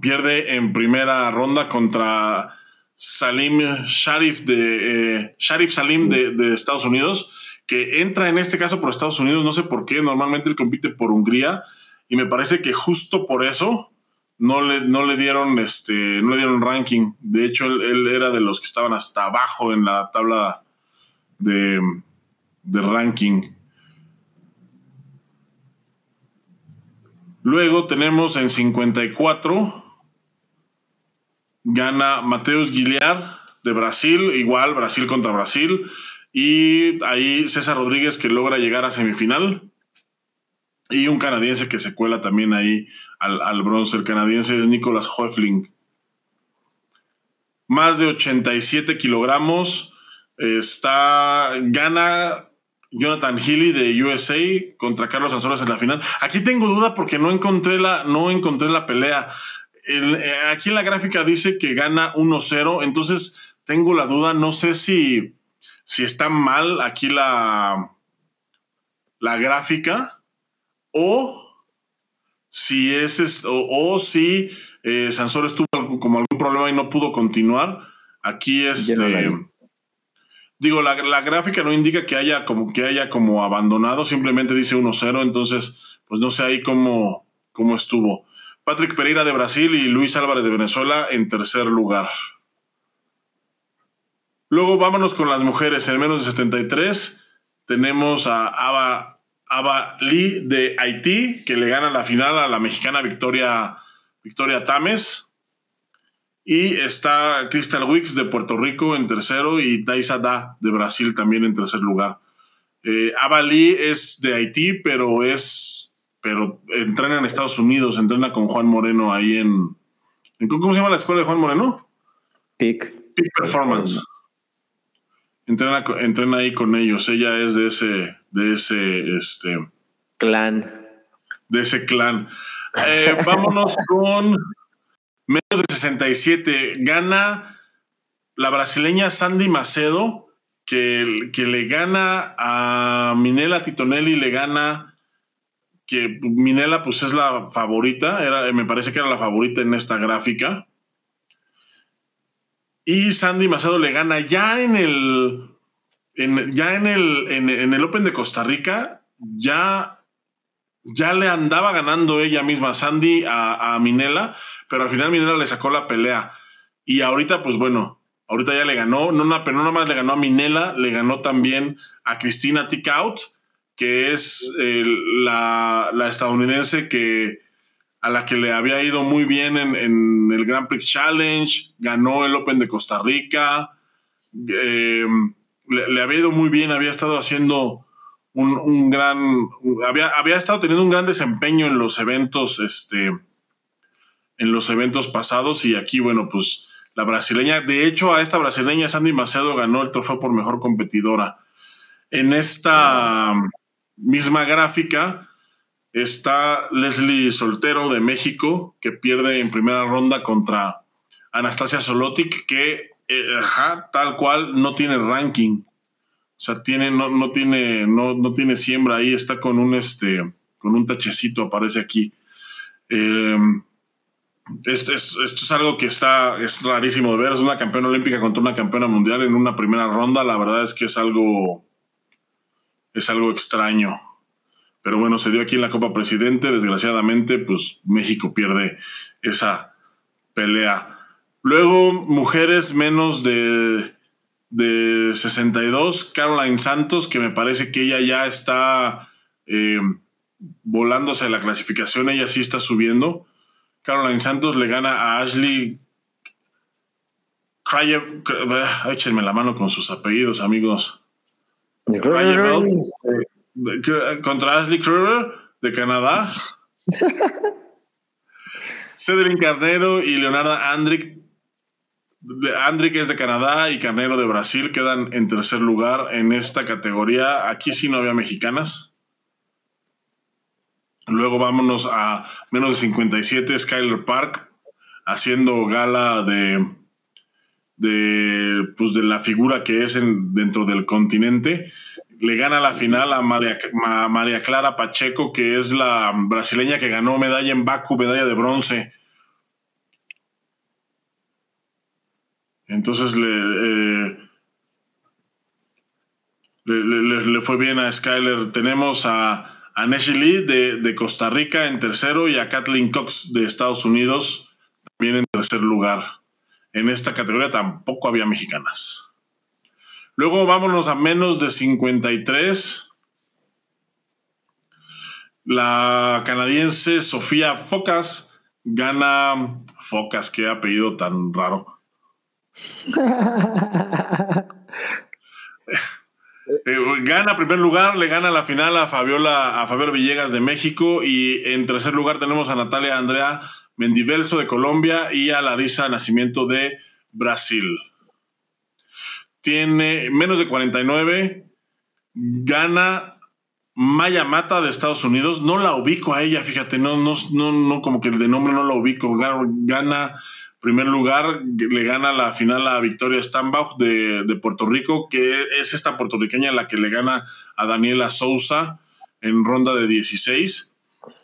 Speaker 1: pierde en primera ronda contra Salim Sharif, de, eh, Sharif Salim de, Estados Unidos, que entra en este caso por Estados Unidos, no sé por qué, normalmente él compite por Hungría, y me parece que justo por eso no le, no le dieron este no le dieron ranking. De hecho, él, era de los que estaban hasta abajo en la tabla de, ranking. Luego tenemos en 54 gana Mateus Guiliar de Brasil, igual Brasil contra Brasil. Y ahí César Rodríguez que logra llegar a semifinal. Y un canadiense que se cuela también ahí al, al bronce. El canadiense es Nicolas Hoefling. Más de 87 kilogramos. Está. Gana Jonathan Healy de USA contra Carlos Ansores en la final. Aquí tengo duda porque no encontré la, no encontré la pelea. Eh, aquí en la gráfica dice que gana 1-0, entonces tengo la duda, no sé si, si está mal aquí la, la gráfica o si es, o, si eh, Sansores tuvo como algún problema y no pudo continuar. Aquí este, digo, la, la, gráfica no indica que haya como que haya como abandonado, simplemente dice 1-0, entonces pues no sé ahí cómo, cómo estuvo. Patrick Pereira de Brasil y Luis Álvarez de Venezuela en tercer lugar. Luego vámonos con las mujeres. En menos de 73 tenemos a Ava, Ava Lee de Haití, que le gana la final a la mexicana Victoria, Victoria Tames. Y está Crystal Wicks de Puerto Rico en tercero y Taisa Da de Brasil también en tercer lugar. Eh, Ava Lee es de Haití, pero es pero entrena en Estados Unidos, entrena con Juan Moreno ahí en, ¿cómo se llama la escuela de Juan Moreno?
Speaker 2: Peak.
Speaker 1: Peak Performance. Entrena, entrena ahí con ellos. Ella es de ese, de ese, este,
Speaker 2: clan.
Speaker 1: De ese clan. Eh, (laughs) vámonos con menos de 67. Gana la brasileña Sandy Macedo, que, que le gana a Minela Titonelli, le gana que Minela pues es la favorita, era, me parece que era la favorita en esta gráfica. Y Sandy Masado le gana ya en el, ya en el, en, el Open de Costa Rica, ya, ya le andaba ganando ella misma Sandy a, a Minela, pero al final Minela le sacó la pelea. Y ahorita, pues bueno, ahorita ya le ganó, no, no, pero no nada más le ganó a Minela, le ganó también a Cristina Tickout que es la, estadounidense que a la que le había ido muy bien en, el Grand Prix Challenge, ganó el Open de Costa Rica, em, le, había ido muy bien, había estado haciendo un, gran, había, había, estado teniendo un gran desempeño en los eventos, este, en los eventos pasados y aquí, bueno, pues la brasileña, de hecho a esta brasileña Sandy Macedo ganó el trofeo por mejor competidora. En esta misma gráfica está Leslie Soltero de México, que pierde en primera ronda contra Anastasia Solotic, que eh, tal cual no tiene ranking. O sea, tiene, no, no, tiene, no, no tiene siembra ahí, está con un este, con un tachecito, aparece aquí. Em, esto, es algo que está, es rarísimo de ver. Es una campeona olímpica contra una campeona mundial en una primera ronda. La verdad es que es algo es algo extraño. Pero bueno, se dio aquí en la Copa Presidente. Desgraciadamente, pues México pierde esa pelea. Luego, mujeres menos de, de 62, Caroline Santos, que me parece que ella ya está eh, volándose la clasificación, ella sí está subiendo. Caroline Santos le gana a Ashley Krayev. Échenme la mano con sus apellidos, amigos contra Ashley Kruger de Canadá. (laughs) Cedric Carnero y Leonarda Andrick. Andrick es de Canadá y Carnero de Brasil quedan en tercer lugar en esta categoría. Aquí sí no había mexicanas. Luego vámonos a menos de 57, Skyler Park, haciendo gala de, de, pues de la figura que es dentro del continente. Le gana la final a María, Clara Pacheco, que es la brasileña que ganó medalla en Baku, medalla de bronce. Entonces le, eh, le, fue bien a Skyler. Tenemos a, a Lee de, de, Costa Rica en tercero y a Kathleen Cox de Estados Unidos también en tercer lugar en esta categoría tampoco había mexicanas. Luego vámonos a menos de 53. La canadiense Sofía Focas gana Focas, qué apellido tan raro. (laughs) Eh, gana primer lugar, le gana la final a Fabiola, a Fabiola Villegas de México y en tercer lugar tenemos a Natalia Andrea Mendivelso de Colombia y a Larisa Nacimiento de Brasil. Tiene menos de 49, gana Maya Mata de Estados Unidos, no la ubico a ella, fíjate, no, no, no, no como que de nombre no la ubico, gana primer lugar le gana la final a Victoria Stambach de, Puerto Rico, que es esta puertorriqueña la que le gana a Daniela Sousa en ronda de 16.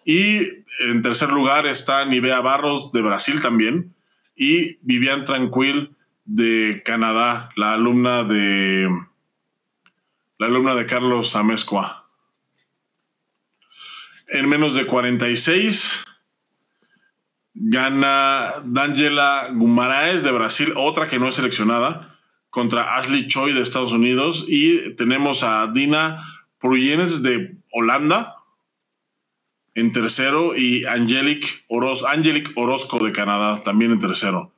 Speaker 1: Y en tercer lugar está Nivea Barros de Brasil también. Y Vivian Tranquil de Canadá, la alumna de la alumna de Carlos Amezcua. En menos de 46 Gana D'Angela Gumaraes de Brasil, otra que no es seleccionada, contra Ashley Choi de Estados Unidos. Y tenemos a Dina Pruyenes de Holanda en tercero y Angelic, Angelic Orozco de Canadá también en tercero.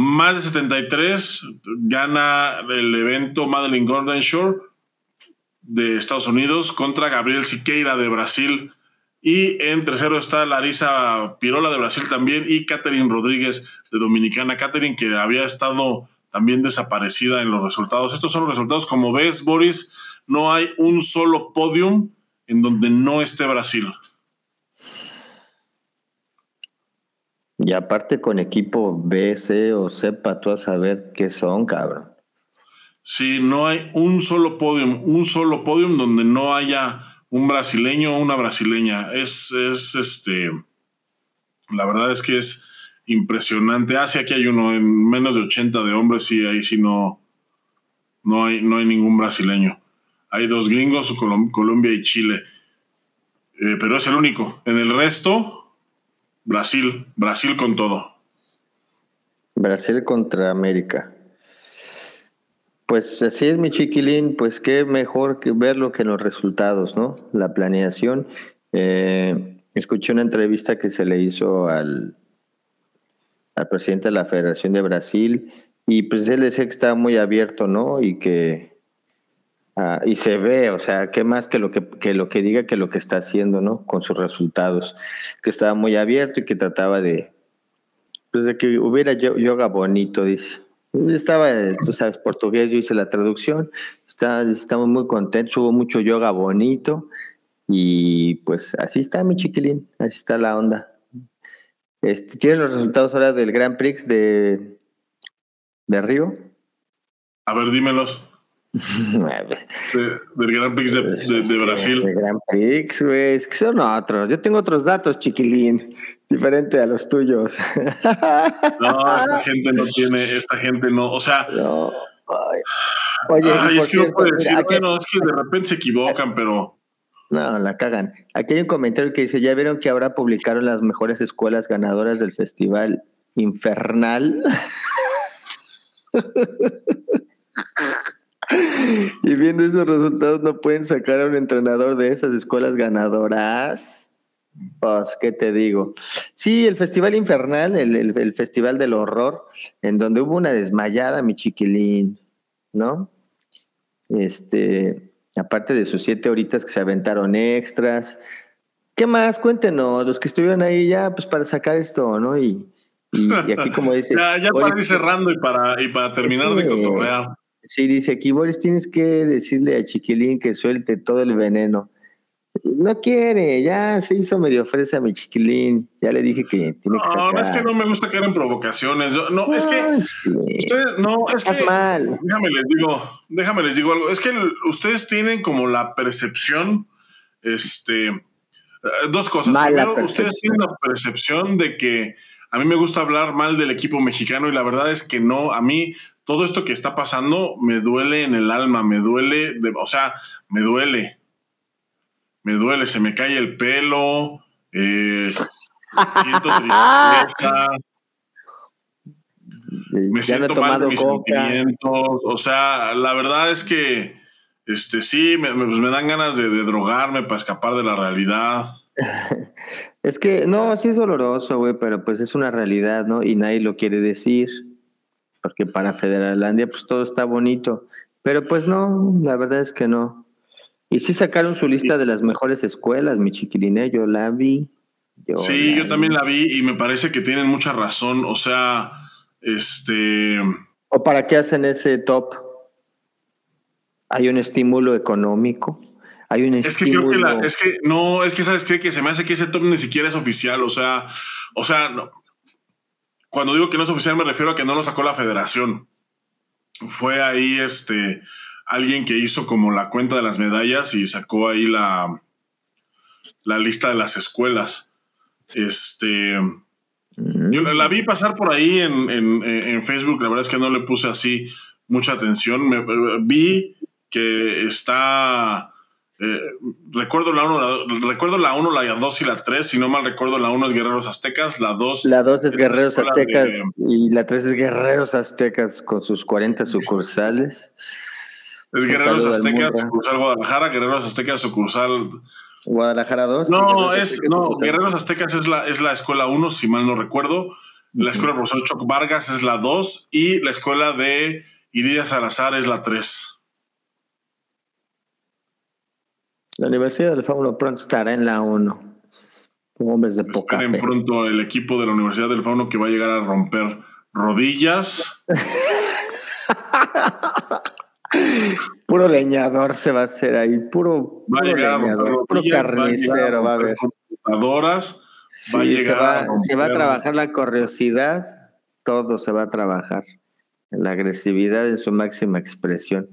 Speaker 1: Más de 73 gana el evento Madeline Gordon Shore de Estados Unidos contra Gabriel Siqueira de Brasil y en tercero está Larisa Pirola de Brasil también y Catherine Rodríguez de Dominicana. Catherine que había estado también desaparecida en los resultados. Estos son los resultados. Como ves, Boris, no hay un solo podium en donde no esté Brasil.
Speaker 2: Y aparte con equipo B, C o sepa tú a saber qué son, cabrón.
Speaker 1: Sí, no hay un solo podium, un solo podium donde no haya un brasileño o una brasileña. Es, es este. La verdad es que es impresionante. Ah, sí, aquí hay uno en menos de 80 de hombres, sí, ahí sí no. No hay, no hay ningún brasileño. Hay dos gringos, Colombia y Chile. Eh, pero es el único. En el resto, Brasil. Brasil con todo.
Speaker 2: Brasil contra América. Pues así es, mi chiquilín, pues qué mejor que verlo que los resultados, ¿no? La planeación. Eh, escuché una entrevista que se le hizo al, al presidente de la Federación de Brasil y pues él decía que estaba muy abierto, ¿no? Y que ah, y se ve, o sea, qué más que lo que, que lo que diga que lo que está haciendo, ¿no? Con sus resultados, que estaba muy abierto y que trataba de, pues de que hubiera yoga bonito, dice. Estaba, tú sabes, portugués, yo hice la traducción, está, estamos muy contentos, hubo mucho yoga bonito y pues así está mi chiquilín, así está la onda. Este, ¿Tienen los resultados ahora del Grand Prix de, de Río?
Speaker 1: A ver, dímelos. (laughs) del Grand Prix de, de Brasil.
Speaker 2: El Grand Prix, güey, es que son otros. Yo tengo otros datos, chiquilín diferente a los tuyos. (laughs)
Speaker 1: No, esta (laughs) gente no tiene, esta gente no, o sea. No. Oye, es que no puede decir, bueno, es que de repente se equivocan, pero.
Speaker 2: No, la cagan. Aquí hay un comentario que dice: Ya vieron que ahora publicaron las mejores escuelas ganadoras del festival infernal. Y viendo esos resultados, no pueden sacar a un entrenador de esas escuelas ganadoras. Pues, ¿qué te digo? Sí, el Festival Infernal, el, Festival del Horror, en donde hubo una desmayada, mi chiquilín, ¿no? Este, aparte de sus siete horitas que se aventaron extras. ¿Qué más? Cuéntenos, los que estuvieron ahí ya, pues para sacar esto, ¿no? Y, y, aquí como dice... (laughs)
Speaker 1: ya, ya para ir cerrando y para, y para terminar de cotorrear.
Speaker 2: Sí, dice aquí, Boris, tienes que decirle a Chiquilín que suelte todo el veneno. No quiere, ya se hizo medio fresa mi chiquilín. Ya le dije que tiene que
Speaker 1: No, no es que no me gusta caer en provocaciones. no, es que ustedes, no, es que mal. déjame les digo, déjame les digo algo. Es que ustedes tienen como la percepción, este, eh, dos cosas. Primero, ustedes tienen la percepción de que a mí me gusta hablar mal del equipo mexicano y la verdad es que no, a mí todo esto que está pasando me duele en el alma, me duele, o sea, me duele. Me duele, se me cae el pelo, eh, siento (laughs) tristeza, me siento mal de mis sentimientos, o sea, la verdad es que, este, sí, me, pues me dan ganas de, drogarme para escapar de la realidad. (laughs)
Speaker 2: Es que, no, sí es doloroso, güey, pero pues es una realidad, ¿no? Y nadie lo quiere decir, porque para Federalandia pues todo está bonito. Pero pues no, la verdad es que no. Y sí sacaron su lista de las mejores escuelas, mi chiquiline, yo la vi.
Speaker 1: sí, yo también la vi y me parece que tienen mucha razón. O sea, este...
Speaker 2: ¿O para qué hacen ese top? Hay un estímulo económico. Hay un
Speaker 1: es que creo que la, es que no, es que sabes qué? que se me hace que ese top ni siquiera es oficial, o sea, o sea, no. cuando digo que no es oficial me refiero a que no lo sacó la federación. Fue ahí este alguien que hizo como la cuenta de las medallas y sacó ahí la la lista de las escuelas. Este mm. yo la, vi pasar por ahí en, en, Facebook, la verdad es que no le puse así mucha atención. Me, vi que está eh, recuerdo la 1, recuerdo la 1, la 2 y la 3. Si no mal recuerdo, la 1 es Guerreros Aztecas, la 2.
Speaker 2: La 2 es, Guerreros Aztecas y la 3 es Guerreros Aztecas con sus 40 sucursales.
Speaker 1: Es Guerreros Aztecas, sucursal Guadalajara, Guerreros Aztecas, sucursal.
Speaker 2: Guadalajara 2.
Speaker 1: No, es, no, Guerreros Aztecas es la, es la escuela 1, si mal no recuerdo. La escuela del profesor Choc Vargas es la 2 y la escuela de Iridia Salazar es la 3.
Speaker 2: La Universidad del Fauno pronto estará en la 1. Hombres de poca
Speaker 1: Esperen pronto el equipo de la Universidad del Fauno que va a llegar a romper rodillas. (laughs)
Speaker 2: puro leñador se va a hacer ahí, puro,
Speaker 1: va a llegar leñador,
Speaker 2: puro carnicero va a haber.
Speaker 1: Computadoras, va a llegar
Speaker 2: se va a trabajar la curiosidad, todo se va a trabajar la agresividad en su máxima expresión.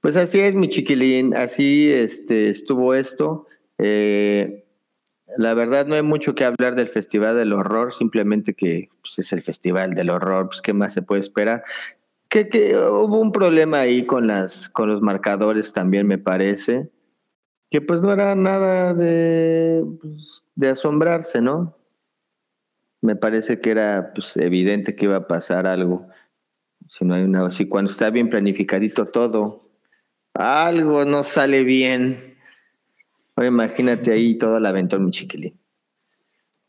Speaker 2: Pues así es, mi chiquilín, así este, estuvo esto. Eh, la verdad no hay mucho que hablar del Festival del Horror, simplemente que pues, es el Festival del Horror, pues qué más se puede esperar. Que, hubo un problema ahí con, las, con los marcadores también, me parece, que pues no era nada de, pues, de asombrarse, ¿no? Me parece que era pues, evidente que iba a pasar algo si no hay una, si cuando está bien planificadito todo, algo no sale bien. Ahora imagínate ahí toda la aventura, mi chiquilín.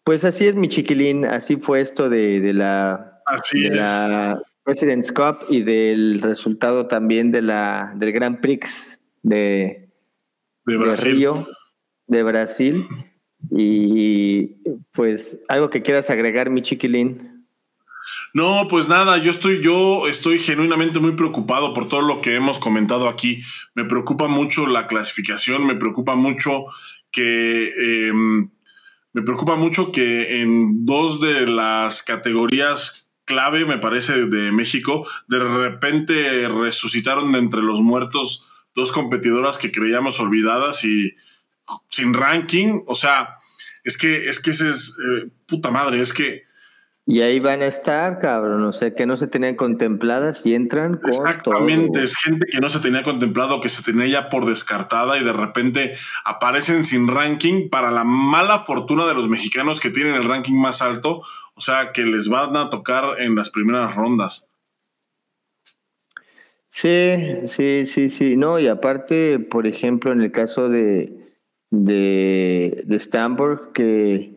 Speaker 2: Pues así es, mi chiquilín, así fue esto de, la, la President's Cup y del resultado también de la, del Grand Prix de,
Speaker 1: de, de
Speaker 2: Río, de Brasil. Y pues algo que quieras agregar, mi chiquilín.
Speaker 1: No, pues nada, yo estoy, yo estoy genuinamente muy preocupado por todo lo que hemos comentado aquí. Me preocupa mucho la clasificación, me preocupa mucho que em, me preocupa mucho que en dos de las categorías clave, me parece, de México, de repente resucitaron de entre los muertos dos competidoras que creíamos olvidadas y sin ranking. O sea, es que, es que ese es eh, puta madre, es que
Speaker 2: y ahí van a estar, cabrón, o sea, que no se tenían contempladas y entran con
Speaker 1: Exactamente, es gente que no se tenía contemplado, que se tenía ya por descartada y de repente aparecen sin ranking para la mala fortuna de los mexicanos que tienen el ranking más alto, o sea, que les van a tocar en las primeras rondas.
Speaker 2: Sí, sí, sí, sí, no, y aparte, por ejemplo, en el caso de, de, de Stanford, que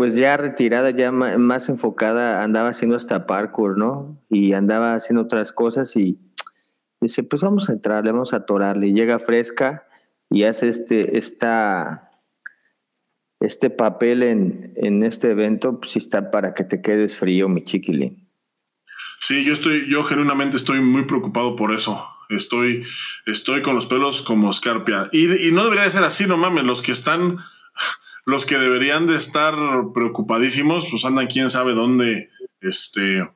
Speaker 2: pues ya retirada, ya más enfocada, andaba haciendo hasta parkour, ¿no? Y andaba haciendo otras cosas y dice, pues vamos a entrarle, vamos a atorarle. llega fresca y hace este, esta, este papel en, en este evento, pues está para que te quedes frío, mi chiquilín.
Speaker 1: Sí, yo estoy, yo genuinamente estoy muy preocupado por eso. Estoy, estoy con los pelos como escarpia. Y, y no debería de ser así, no mames, los que están los que deberían de estar preocupadísimos, pues andan quién sabe dónde, este,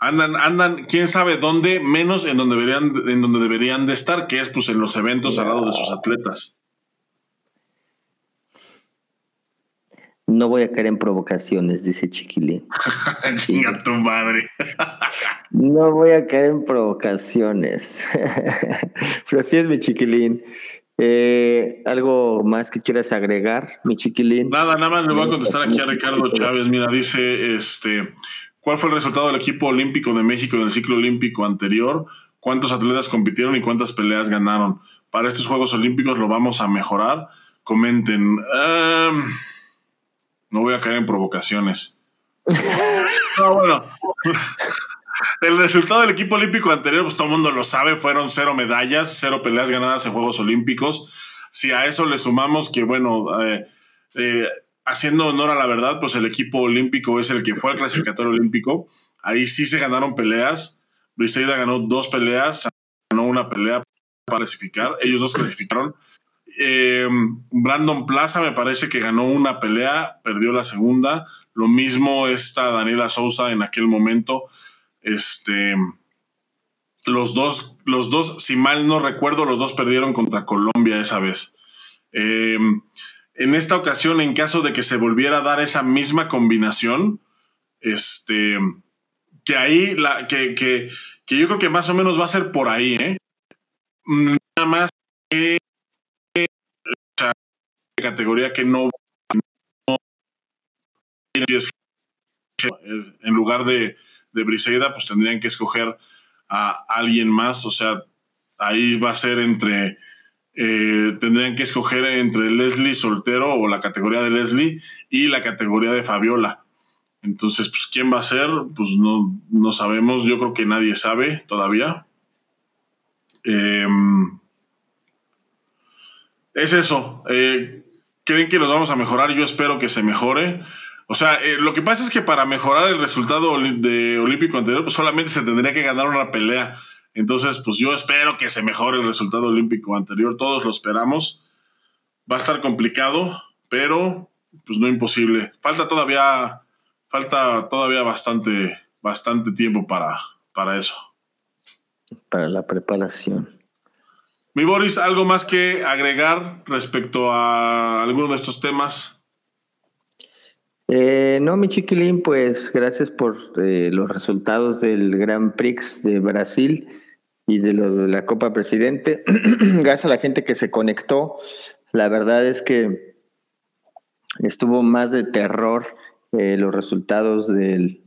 Speaker 1: andan, andan quién sabe dónde, menos en donde deberían, en donde deberían de estar, que es pues en los eventos al lado de sus atletas.
Speaker 2: No voy a caer en provocaciones, dice Chiquilín. (laughs)
Speaker 1: Chinga tu madre.
Speaker 2: no voy a caer en provocaciones. (laughs) pues así es mi Chiquilín. Eh, ¿Algo más que quieras agregar, mi chiquilín?
Speaker 1: Nada, nada más le voy a contestar aquí a Ricardo Chávez. Mira, dice, este, ¿cuál fue el resultado del equipo olímpico de México en el ciclo olímpico anterior? ¿Cuántos atletas compitieron y cuántas peleas ganaron? Para estos Juegos Olímpicos lo vamos a mejorar. comenten. no voy a caer en provocaciones. (laughs) no, bueno. El resultado del equipo olímpico anterior, pues todo el mundo lo sabe, fueron cero medallas, cero peleas ganadas en Juegos Olímpicos. Si a eso le sumamos que, bueno, eh, eh, haciendo honor a la verdad, pues el equipo olímpico es el que fue al clasificatorio olímpico. Ahí sí se ganaron peleas. Briseida ganó dos peleas, ganó una pelea para clasificar. Ellos dos clasificaron. Eh, Brandon Plaza me parece que ganó una pelea, perdió la segunda. Lo mismo está Daniela Sousa en aquel momento. Este, los dos, los dos, si mal no recuerdo, los dos perdieron contra Colombia esa vez. Em, en esta ocasión, en caso de que se volviera a dar esa misma combinación, este, que ahí, la, que, que, que yo creo que más o menos va a ser por ahí, ¿eh? Nada más que categoría que no, no en lugar de de Briseida, pues tendrían que escoger a alguien más. O sea, ahí va a ser entre. Eh, tendrían que escoger entre Leslie soltero o la categoría de Leslie y la categoría de Fabiola. Entonces, pues, ¿quién va a ser? Pues no, no sabemos. Yo creo que nadie sabe todavía. Em, es eso. Eh, ¿Creen que los vamos a mejorar? Yo espero que se mejore. O sea, eh, lo que pasa es que para mejorar el resultado de olímpico anterior, pues solamente se tendría que ganar una pelea. Entonces, pues yo espero que se mejore el resultado olímpico anterior. Todos lo esperamos. Va a estar complicado, pero pues no imposible. Falta todavía, falta todavía bastante, bastante tiempo para, para eso.
Speaker 2: Para la preparación.
Speaker 1: Mi Boris, ¿algo más que agregar respecto a alguno de estos temas?
Speaker 2: Eh, no, mi chiquilín, pues gracias por eh, los resultados del Grand Prix de Brasil y de los de la Copa Presidente. (clears throat) gracias a la gente que se conectó. La verdad es que estuvo más de terror eh, los resultados de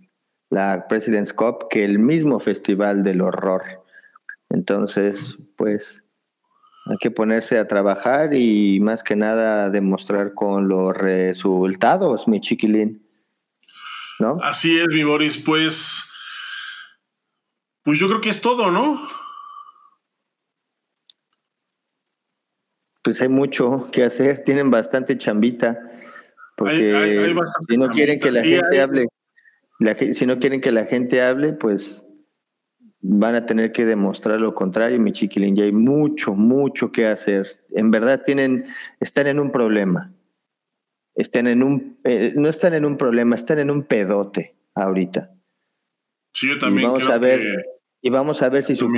Speaker 2: la President's Cup que el mismo Festival del Horror. Entonces, pues hay que ponerse a trabajar y más que nada demostrar con los resultados, mi chiquilín. ¿No?
Speaker 1: Así es, mi Boris. Pues, pues yo creo que es todo, ¿no?
Speaker 2: Pues hay mucho que hacer, tienen bastante chambita. Porque si no quieren que la gente hable, si no quieren que la gente hable, pues van a tener que demostrar lo contrario, mi chiquilín. Ya hay mucho, mucho que hacer. En verdad tienen, están en un problema. Están en un, eh, no están en un problema, están en un pedote ahorita.
Speaker 1: Sí, yo también.
Speaker 2: Y vamos a ver, y vamos a ver si su,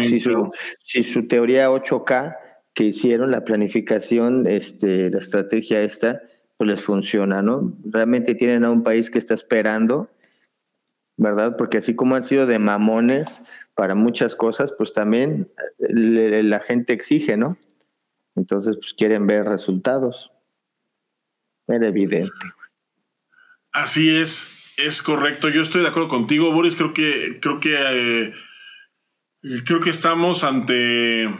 Speaker 2: si su, teoría 8K que hicieron, la planificación, este, la estrategia esta, pues les funciona, ¿no? Realmente tienen a un país que está esperando, ¿verdad? Porque así como han sido de mamones, para muchas cosas, pues también la gente exige, ¿no? Entonces, pues quieren ver resultados. Era evidente.
Speaker 1: Así es, es correcto. Yo estoy de acuerdo contigo, Boris. Creo que, creo que, eh, creo que estamos ante,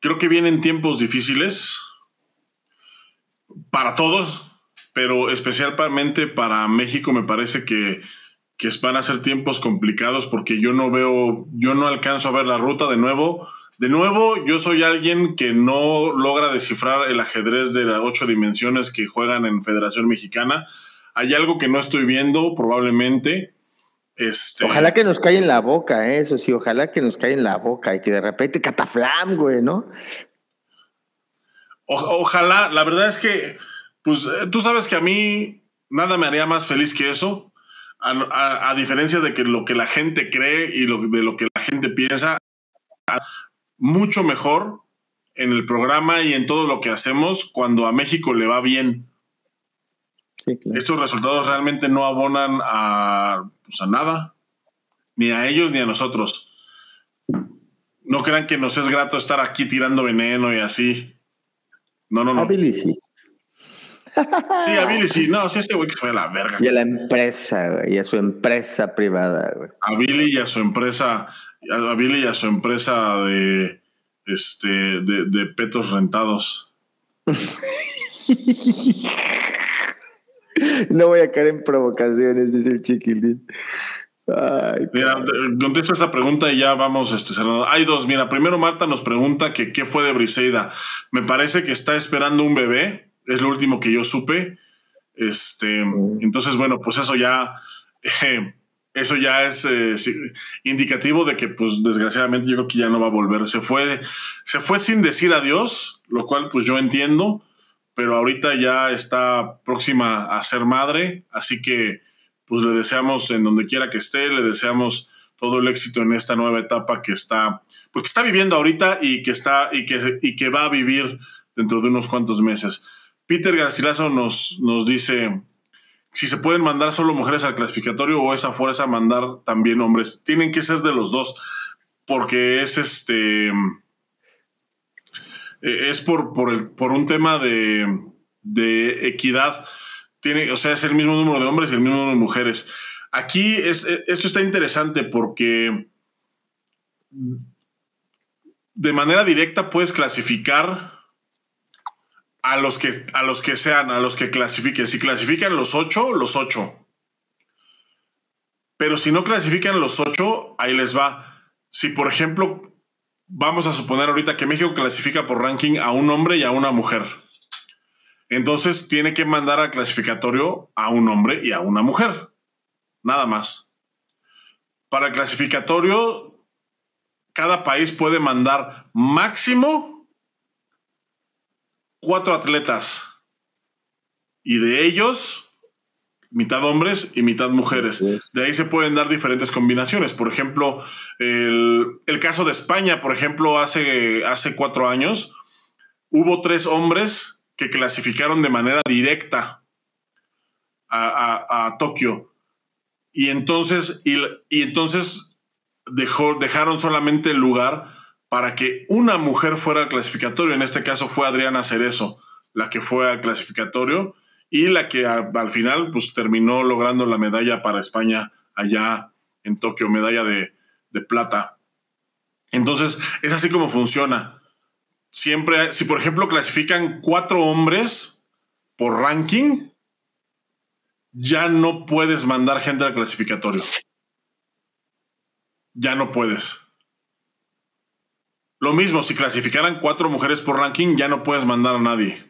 Speaker 1: creo que vienen tiempos difíciles para todos, pero especialmente para México. Me parece que que van a ser tiempos complicados porque yo no veo, yo no alcanzo a ver la ruta de nuevo. De nuevo, yo soy alguien que no logra descifrar el ajedrez de las ocho dimensiones que juegan en Federación Mexicana. Hay algo que no estoy viendo, probablemente. Este...
Speaker 2: Ojalá que nos caiga en la boca, ¿eh? eso sí, ojalá que nos caiga en la boca y que de repente cataflam, güey, ¿no?
Speaker 1: ojalá, la verdad es que, pues eh, tú sabes que a mí nada me haría más feliz que eso a, diferencia de que lo que la gente cree y lo, de lo que la gente piensa, mucho mejor en el programa y en todo lo que hacemos cuando a México le va bien. Estos resultados realmente no abonan a, pues a nada, ni a ellos ni a nosotros. No crean que nos es grato estar aquí tirando veneno y así. No, no, no. Sí, a Billy sí. No, sí, ese güey que se fue a la verga.
Speaker 2: Y a la empresa, güey. Y a su empresa privada, güey.
Speaker 1: A Billy y a su empresa. A Billy y a su empresa de. Este. De, de petos rentados. (laughs)
Speaker 2: no voy a caer en provocaciones, dice el chiquilín.
Speaker 1: mira, contesto esta pregunta y ya vamos este, cerrando. Hay dos. Mira, primero Marta nos pregunta que qué fue de Briseida. Me parece que está esperando un bebé. Es lo último que yo supe. Este, entonces, bueno, pues eso ya, eh, eso ya es eh, indicativo de que, pues, desgraciadamente, yo creo que ya no va a volver. Se fue, se fue sin decir adiós, lo cual, pues, yo entiendo, pero ahorita ya está próxima a ser madre, así que, pues, le deseamos en donde quiera que esté, le deseamos todo el éxito en esta nueva etapa que está, pues, está viviendo ahorita y que está, y que, y que va a vivir dentro de unos cuantos meses. Peter Garcilaso nos, nos dice si se pueden mandar solo mujeres al clasificatorio o esa fuerza mandar también hombres. Tienen que ser de los dos, porque es este. Eh, es por, por, el, por un tema de, de equidad. Tiene, o sea, es el mismo número de hombres y el mismo número de mujeres. Aquí es, esto está interesante porque de manera directa puedes clasificar a los que, a los que sean, a los que clasifiquen. Si clasifican los ocho, los ocho. Pero si no clasifican los ocho, ahí les va. Si, por ejemplo, vamos a suponer ahorita que México clasifica por ranking a un hombre y a una mujer. Entonces tiene que mandar al clasificatorio a un hombre y a una mujer. Nada más. Para el clasificatorio, cada país puede mandar máximo cuatro atletas y de ellos mitad hombres y mitad mujeres. De ahí se pueden dar diferentes combinaciones. Por ejemplo, el, caso de España, por ejemplo, hace, hace cuatro años, hubo tres hombres que clasificaron de manera directa a, Tokio. Y entonces, y, entonces dejó, dejaron solamente el lugar para que una mujer fuera al clasificatorio. En este caso fue Adriana Cerezo, la que fue al clasificatorio y la que al final pues, terminó logrando la medalla para España allá en Tokio, medalla de, de plata. Entonces, es así como funciona. Siempre, si por ejemplo clasifican cuatro hombres por ranking, ya no puedes mandar gente al clasificatorio. Ya no puedes. Lo mismo, si clasificaran cuatro mujeres por ranking, ya no puedes mandar a nadie.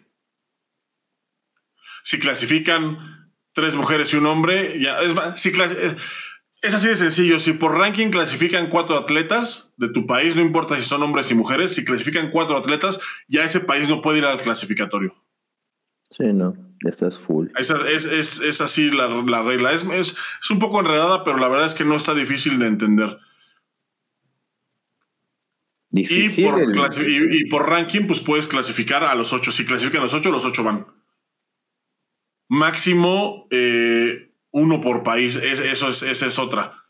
Speaker 1: Si clasifican tres mujeres y un hombre, ya es si eh, es así de sencillo. Si por ranking clasifican cuatro atletas de tu país, no importa si son hombres y mujeres, si clasifican cuatro atletas, ya ese país no puede ir al clasificatorio.
Speaker 2: Sí, no, ya estás full.
Speaker 1: Es, es, así la, regla. Es, es, un poco enredada, pero la verdad es que no está difícil de entender. Y por, ranking, pues puedes clasificar a los ocho. Si clasifican los ocho, los ocho van. Máximo eh, uno por país. eso es, esa es otra.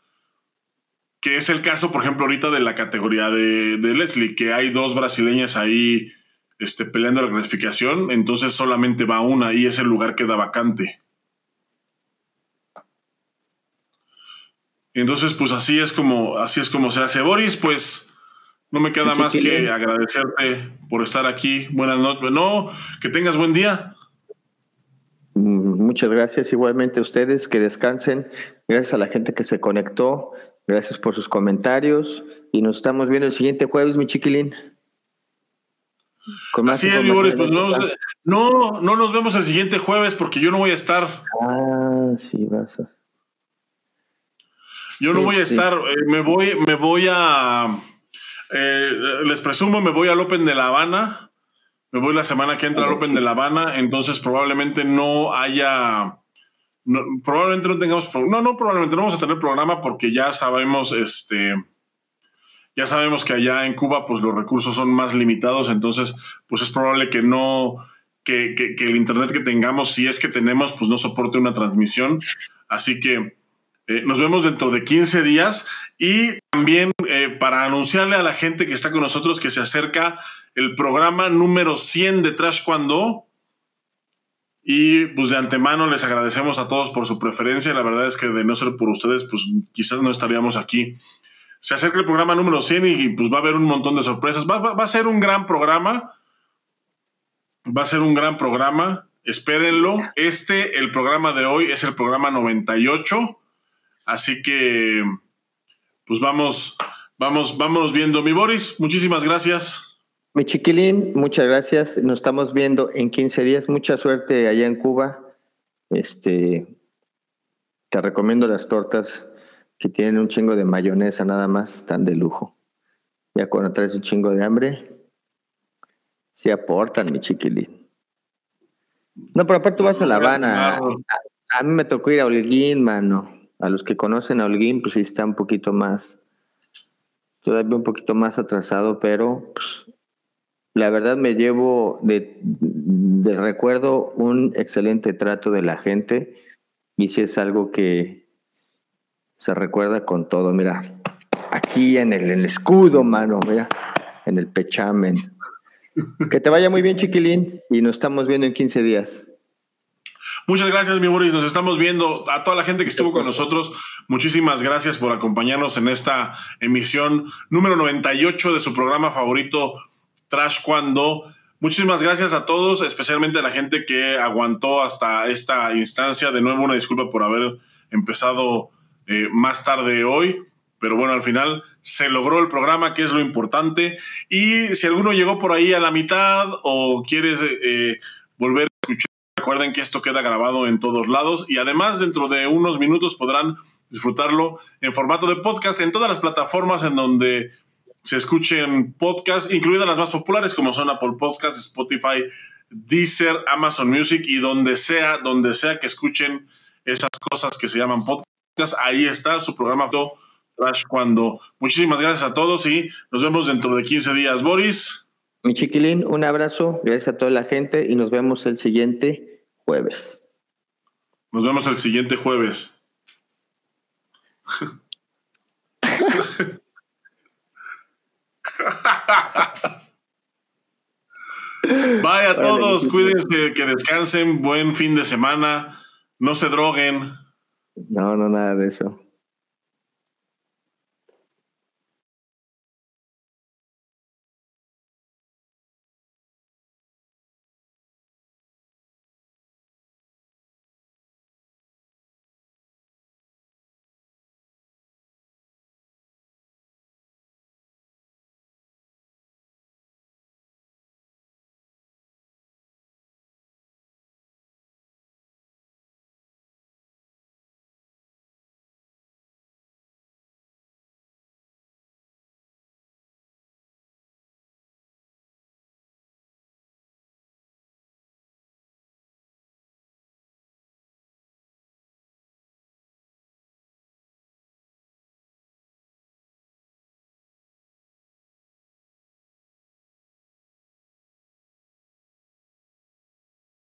Speaker 1: Que es el caso, por ejemplo, ahorita de la categoría de, Leslie, que hay dos brasileñas ahí este, peleando la clasificación. Entonces solamente va una y ese lugar queda vacante. Entonces, pues así es como, así es como se hace. Boris, pues no me queda más que agradecerte por estar aquí. Buenas noches. No, que tengas buen día.
Speaker 2: Mm, muchas gracias igualmente a ustedes, que descansen. Gracias a la gente que se conectó. Gracias por sus comentarios. Y nos estamos viendo el siguiente jueves, mi chiquilín.
Speaker 1: Con Así es, Boris, pues no, no nos vemos el siguiente jueves porque yo no voy a estar.
Speaker 2: Ah, sí, vas a.
Speaker 1: Yo no voy a estar, eh, me voy, me voy a eh, les presumo, me voy al Open de La Habana. Me voy la semana que entra al Open de La Habana. Entonces, probablemente no haya. probablemente no tengamos. No, no, probablemente no vamos a tener programa porque ya sabemos, este. Ya sabemos que allá en Cuba, pues los recursos son más limitados. Entonces, pues es probable que no. Que, que el internet que tengamos, si es que tenemos, pues no soporte una transmisión. Así que eh, nos vemos dentro de 15 días y también eh, para anunciarle a la gente que está con nosotros que se acerca el programa número 100 de Trash Cuando. Y pues de antemano les agradecemos a todos por su preferencia. La verdad es que de no ser por ustedes, pues quizás no estaríamos aquí. Se acerca el programa número 100 y pues va a haber un montón de sorpresas. Va, va a ser un gran programa Va a ser un gran programa. Espérenlo. Este, el programa de hoy, es el programa 98. Así que, pues vamos, vamos, vamos viendo. Mi Boris, muchísimas gracias.
Speaker 2: Mi chiquilín, muchas gracias. Nos estamos viendo en 15 días. Mucha suerte allá en Cuba. Este, te recomiendo las tortas que tienen un chingo de mayonesa nada más, están de lujo. Ya cuando traes un chingo de hambre, se aportan, mi chiquilín. No, pero aparte tú vas a La Habana. A, mí me tocó ir a Holguín, mano. A los que conocen a Holguín, pues sí está un poquito más, todavía un poquito más atrasado, pero pues, la verdad me llevo de, recuerdo un excelente trato de la gente y si es algo que se recuerda con todo. Mira, aquí en el, escudo, mano, mira, en el pechamen. Que te vaya muy bien, chiquilín, y nos estamos viendo en 15 días.
Speaker 1: Muchas gracias, mi Boris. Nos estamos viendo. A toda la gente que estuvo con nosotros, muchísimas gracias por acompañarnos en esta emisión número 98 de su programa favorito, Trash Cuando. Muchísimas gracias a todos, especialmente a la gente que aguantó hasta esta instancia. De nuevo, una disculpa por haber empezado eh, más tarde hoy, pero bueno, al final se logró el programa, que es lo importante. Y si alguno llegó por ahí a la mitad o quiere eh, volver a escuchar, recuerden que esto queda grabado en todos lados y además dentro de unos minutos podrán disfrutarlo en formato de podcast en todas las plataformas en donde se escuchen podcasts, incluidas las más populares como son Apple Podcasts, Spotify, Deezer, Amazon Music y donde sea, donde sea que escuchen esas cosas que se llaman podcasts, ahí está su programa Trash Cuando. Muchísimas gracias a todos y nos vemos dentro de 15 días. Boris.
Speaker 2: Mi chiquilín, un abrazo, gracias a toda la gente y nos vemos el siguiente jueves.
Speaker 1: Nos vemos el siguiente jueves. Vaya a todos, cuídense, que descansen, buen fin de semana, no se droguen.
Speaker 2: No, no, nada de eso.